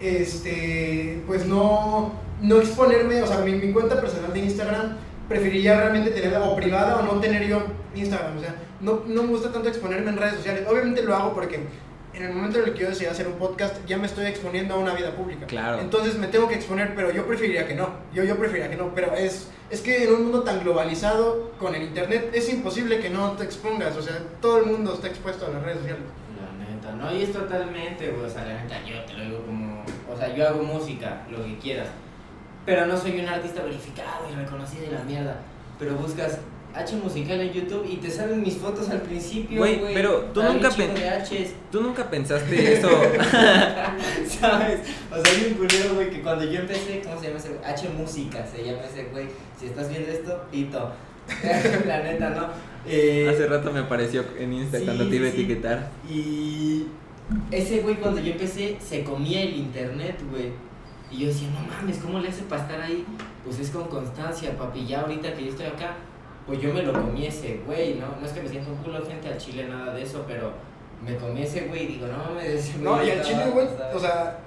este, pues no, no exponerme, o sea, mi, mi cuenta personal de Instagram preferiría realmente tenerla o privada o no tener yo Instagram, o sea, no, no me gusta tanto exponerme en redes sociales, obviamente lo hago porque en el momento en el que yo decidí hacer un podcast ya me estoy exponiendo a una vida pública, Claro. entonces me tengo que exponer, pero yo preferiría que no, yo, yo preferiría que no, pero es, es que en un mundo tan globalizado con el internet es imposible que no te expongas, o sea, todo el mundo está expuesto a las redes sociales. La neta, no, y es totalmente, o sea, la neta, yo te lo digo como, o sea, yo hago música, lo que quieras, pero no soy un artista verificado y reconocido de la mierda, pero buscas H musical en YouTube y te salen mis fotos al principio, Güey, pero tú nunca ¿Tú nunca pensaste eso? ¿sabes? O sea, hay un culero, güey, que cuando yo empecé, ¿cómo se llama ese güey? H música, se llama ese güey, si estás viendo esto, pito, la neta, ¿no? Eh, Hace rato me apareció en Insta Sí, cuando te iba a sí. etiquetar. Y ese güey cuando yo empecé se comía el internet, güey. Y yo decía, no mames, ¿cómo le hace para estar ahí? Pues es con constancia, papi. Ya ahorita que yo estoy acá, pues yo me lo comí ese güey, ¿no? No es que me sienta un culo gente al chile, nada de eso, pero me comí ese güey y digo, no mames. No, y al chile, güey, o sea,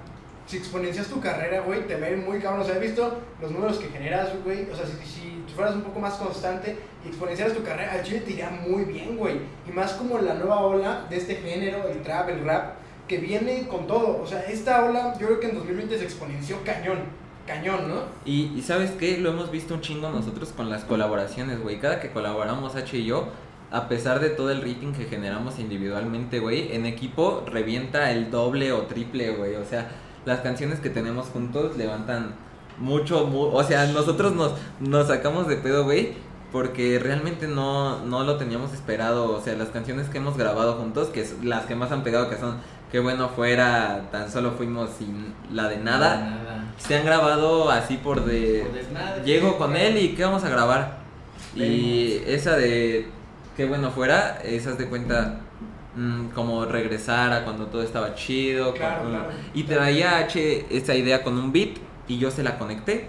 si exponencias tu carrera, güey, te ven muy cabrón. O sea, he visto los números que generas, güey. O sea, si, si tú fueras un poco más constante y exponenciaras tu carrera, al chile te iría muy bien, güey. Y más como la nueva ola de este género, el trap, el rap, que viene con todo. O sea, esta ola, yo creo que en 2020 se exponenció cañón. Cañón, ¿no? Y, y sabes qué, lo hemos visto un chingo nosotros con las colaboraciones, güey. Cada que colaboramos H y yo, a pesar de todo el rating que generamos individualmente, güey, en equipo revienta el doble o triple, güey. O sea, las canciones que tenemos juntos levantan mucho, mu- o sea, nosotros nos, nos sacamos de pedo, güey. Porque realmente no, no lo teníamos esperado. O sea, las canciones que hemos grabado juntos, que es las que más han pegado, que son Qué bueno fuera, tan solo fuimos sin la de nada. Nada. Se han grabado así por de... Por desmadre. Llego con él y ¿qué vamos a grabar? Y esa de... Qué bueno fuera, esas de cuenta mm, como regresar a cuando todo estaba chido. Claro, con- claro. Y traía H esa idea con un beat y yo se la conecté.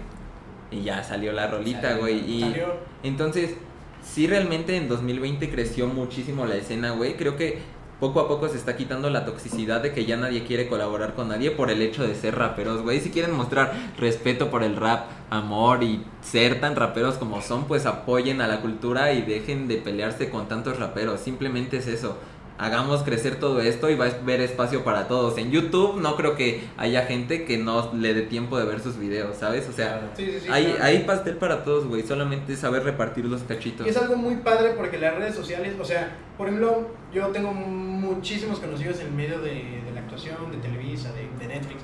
Y ya salió la rolita, güey. Y Salió. entonces, sí realmente en 2020 creció muchísimo la escena, güey. Creo que poco a poco se está quitando la toxicidad de que ya nadie quiere colaborar con nadie por el hecho de ser raperos, güey. Si quieren mostrar respeto por el rap, amor y ser tan raperos como son, pues apoyen a la cultura y dejen de pelearse con tantos raperos. Simplemente es eso. Hagamos crecer todo esto y va a haber espacio para todos. En YouTube no creo que haya gente que no le dé tiempo de ver sus videos, ¿sabes? O sea. Sí, sí, sí. hay, claro. hay pastel para todos, güey. Solamente saber repartir los cachitos. Y es algo muy padre porque las redes sociales, o sea, por ejemplo, yo tengo muchísimos conocidos en el medio de, de la actuación, de Televisa, de, de Netflix.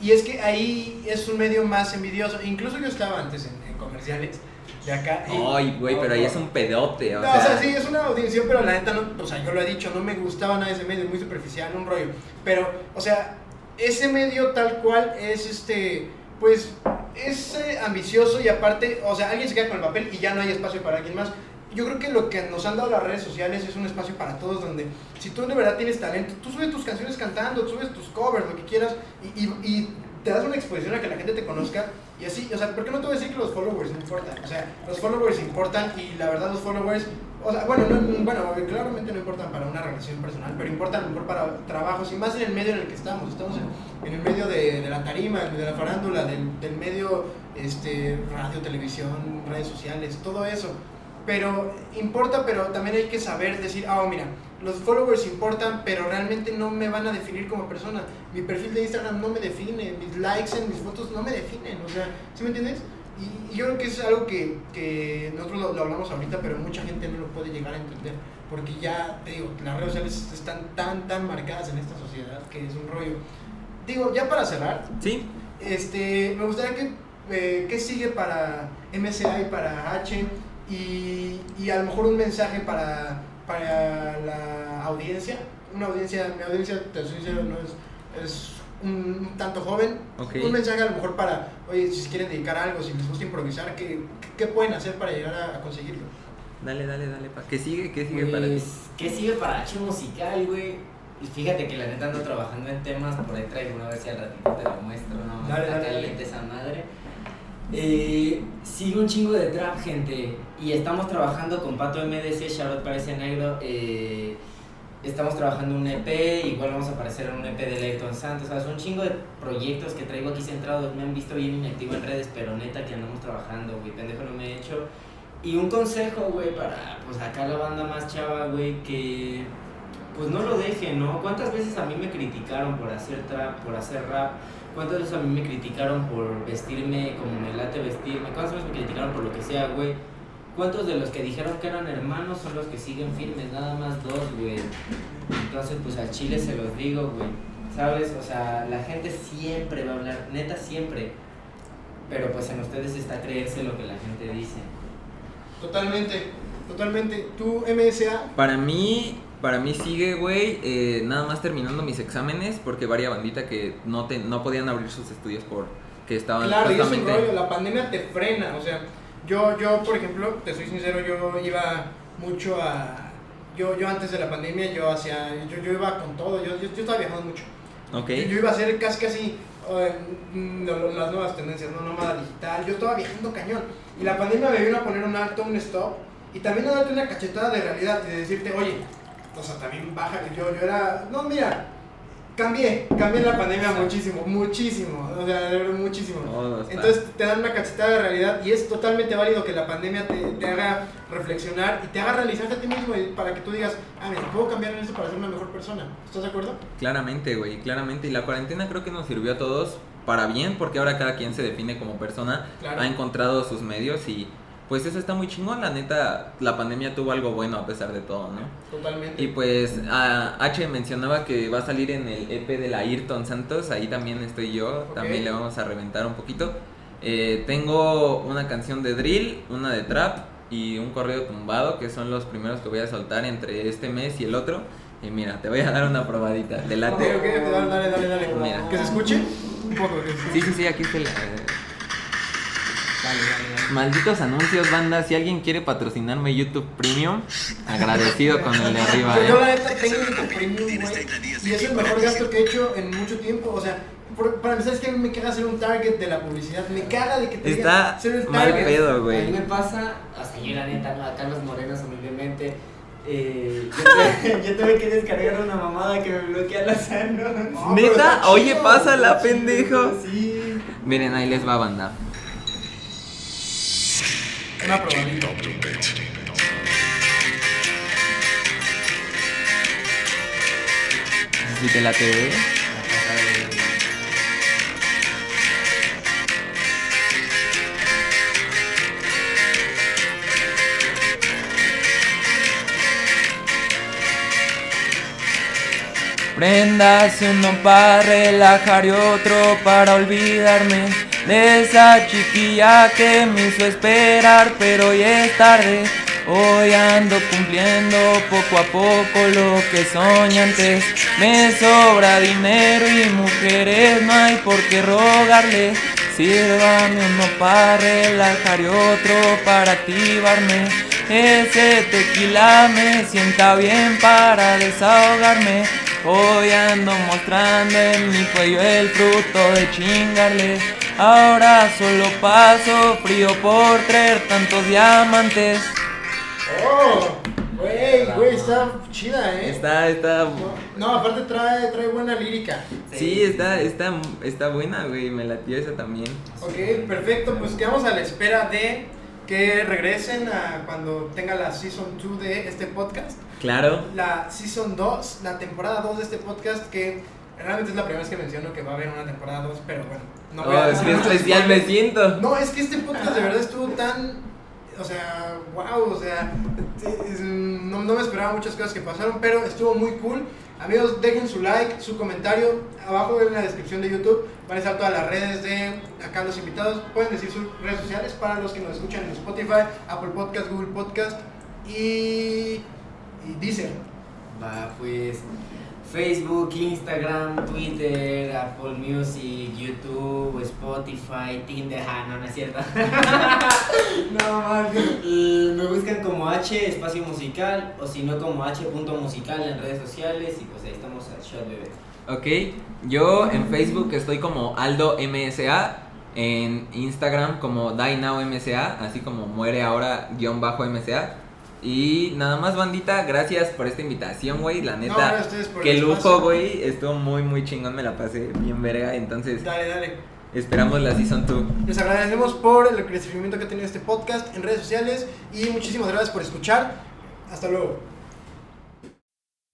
Y es que ahí es un medio más envidioso. Incluso yo estaba antes en, en comerciales de acá. Ay, güey, pero ahí es un pedote, o no, sea. o sea, sí, es una audición, pero la neta, no, o sea, yo lo he dicho, no me gustaba nada ese medio, muy superficial, un rollo. Pero, o sea, ese medio tal cual es este, pues, es eh, ambicioso y aparte, o sea, alguien se queda con el papel y ya no hay espacio para alguien más. Yo creo que lo que nos han dado las redes sociales es un espacio para todos donde si tú de verdad tienes talento, tú subes tus canciones cantando, tú subes tus covers, lo que quieras y, y- y te das una exposición a que la gente te conozca y así, o sea, ¿por qué no te voy a decir que los followers no importan? O sea, los followers importan y la verdad los followers, o sea, bueno, no, no- bueno, claramente no importan para una relación personal, pero importan mejor para trabajos y más en el medio en el que estamos. Estamos en, en el medio de, de la tarima, de la farándula, del, del medio este, radio, televisión, redes sociales, todo eso. Pero importa, pero también hay que saber decir, ah, oh, mira, los followers importan, pero realmente no me van a definir como persona. Mi perfil de Instagram no me define, mis likes en mis fotos no me definen, o sea, ¿sí me entiendes? Y, y yo creo que es algo que, que nosotros lo, lo hablamos ahorita, pero mucha gente no lo puede llegar a entender, porque ya, te digo, las redes sociales están tan, tan marcadas en esta sociedad que es un rollo. Digo, ya para cerrar, Sí, este, me gustaría que, eh, ¿qué sigue para MSA y para H? Y, y a lo mejor un mensaje para, para la audiencia. Una audiencia, mi audiencia, te soy sincero, no es, es un, un tanto joven. Un mensaje a lo mejor para, oye, si se quieren dedicar a algo, si les gusta improvisar, ¿qué, qué pueden hacer para llegar a, a conseguirlo? dale, dale, dale. Pa. ¿Qué sigue? ¿Qué sigue para ti? Pues, ¿qué sigue para H musical, güey? Y fíjate que la neta ando trabajando en temas, por ahí traigo una vez si al ratito te lo muestro, no, Dale, está dale, esa madre. Eh, sigue un chingo de trap, gente, y estamos trabajando con Pato MDC, Charlotte Parece Negro, eh, estamos trabajando un EP, igual vamos a aparecer en un EP de Layton Santos, o sea, son un chingo de proyectos que traigo aquí centrados, me han visto bien inactivo en redes, pero neta que andamos trabajando, güey, pendejo no me he hecho. Y un consejo, güey, para pues acá la banda más chava, güey, que pues no lo dejen, ¿no? ¿Cuántas veces a mí me criticaron por hacer trap, por hacer rap? ¿Cuántas veces a mí me criticaron por vestirme como me late vestirme? ¿Cuántas veces me criticaron por lo que sea, güey? ¿Cuántos de los que dijeron que eran hermanos son los que siguen firmes? Nada más dos, güey. Entonces, pues al chile se los digo, güey. ¿Sabes? O sea, la gente siempre va a hablar, neta siempre. Pero pues en ustedes está creerse lo que la gente dice. Totalmente, totalmente. ¿Tú, MSA? Para mí, para mí sigue, güey, eh, nada más terminando mis exámenes, porque varia bandita que no, te, no podían abrir sus estudios por que estaban Claro, y es un rollo, la pandemia te frena, o sea, yo, yo, por ejemplo, te soy sincero, yo iba mucho a... Yo, yo antes de la pandemia, yo hacía, yo, yo iba con todo, yo, yo, yo estaba viajando mucho. Ok. Yo, yo iba a hacer casi, casi eh, mm, lo- lo- las nuevas tendencias, ¿no? Nómada digital, yo estaba viajando cañón. Y la pandemia me vino a poner un alto, un stop, y también a darte una cachetada de realidad, de decirte, oye, o sea, también baja, yo, yo era, no, mira, cambié, cambié en la pandemia muchísimo, muchísimo, o sea, de verdad, muchísimo. Entonces te dan una cachetada de realidad y es totalmente válido que la pandemia te, te haga reflexionar y te haga realizarte a ti mismo y para que tú digas, ah, mira, puedo cambiar en esto para ser una mejor persona. ¿Estás de acuerdo? Claramente, güey, claramente. Y la cuarentena creo que nos sirvió a todos para bien, porque ahora cada quien se define como persona, Claro. ha encontrado sus medios y pues eso está muy chingón. La neta, la pandemia tuvo algo bueno a pesar de todo, ¿no? Totalmente. Y pues a H mencionaba que va a salir en el EP de la Ayrton Santos, ahí también estoy yo, también le vamos a reventar un poquito. Eh, tengo una canción de drill, una de trap y un corrido tumbado, que son los primeros que voy a soltar entre este mes y el otro. Y mira, te voy a dar una probadita, ¿te late? dale, dale, dale, dale. Mira. Que se escuche un poco. se. Sí, sí, sí, aquí está el... Malditos anuncios, banda. Si alguien quiere patrocinarme YouTube Premium, agradecido con el de arriba, Yo, la ¿eh? neta tengo un premium, güey, y es el mejor gasto que he hecho en mucho tiempo. O sea, por- para empezar es que a mí me caga ser un target de la publicidad. Me caga de que te Está digan ser el mal pedo, A mí güey. me pasa, hasta yo la neta, no, a Carlos Morenos humildemente. Eh, yo, tuve, yo tuve que descargar una mamada que me bloquea la sano. No, pero ¿Neta? Oye, chido, pásala, pendejo. Sí. Miren, ahí les va, banda. Una probadita. Si te la te Prendas uno para relajar y otro para olvidarme de esa chiquilla que me hizo esperar, pero hoy es tarde. Hoy ando cumpliendo poco a poco lo que soñé antes. Me sobra dinero y mujeres, no hay por qué rogarle. Sírvame uno para relajar y otro para activarme. Ese tequila me sienta bien para desahogarme. Hoy ando mostrando en mi cuello el fruto de chingarle. Ahora solo paso frío por traer tantos diamantes. Oh, güey, güey, está chida, eh. Está, está. No, aparte trae, trae buena lírica. Sí, está, está, está buena, güey. Me latió esa también. Ok, perfecto, pues quedamos a la espera de que regresen a cuando tenga la Season 2 de este podcast. Claro. La Season 2, la temporada 2 de este podcast que realmente es la primera vez que menciono que va a haber una temporada 2, pero bueno. No voy a- es que especial me siento. No, es que este podcast de verdad estuvo tan. O sea, wow, o sea, es- no, no me esperaba muchas cosas que pasaron, pero estuvo muy cool. Amigos, dejen su like, su comentario. Abajo en la descripción de YouTube van a estar todas las redes de acá los invitados. Pueden decir sus redes sociales para los que nos escuchan en Spotify, Apple Podcast, Google Podcast y, y Deezer. Va, pues Facebook, Instagram, Twitter, Apple Music, YouTube, Spotify, Tinder, ah, no, no es cierto. no, mames. Me buscan como H espacio musical o si no como H punto musical en redes sociales y pues ahí estamos al shot bebé. Ok, yo en Facebook estoy como Aldo MSA, en Instagram como DieNowMSA, así como muere ahora guion bajo MSA. Y nada más bandita, gracias por esta invitación, güey, la No, neta. por qué lujo, güey, estuvo muy muy chingón, me la pasé bien verga, entonces Dale, dale. esperamos la Season 2. Les agradecemos por el crecimiento que ha tenido este podcast en redes sociales y muchísimas gracias por escuchar. Hasta luego.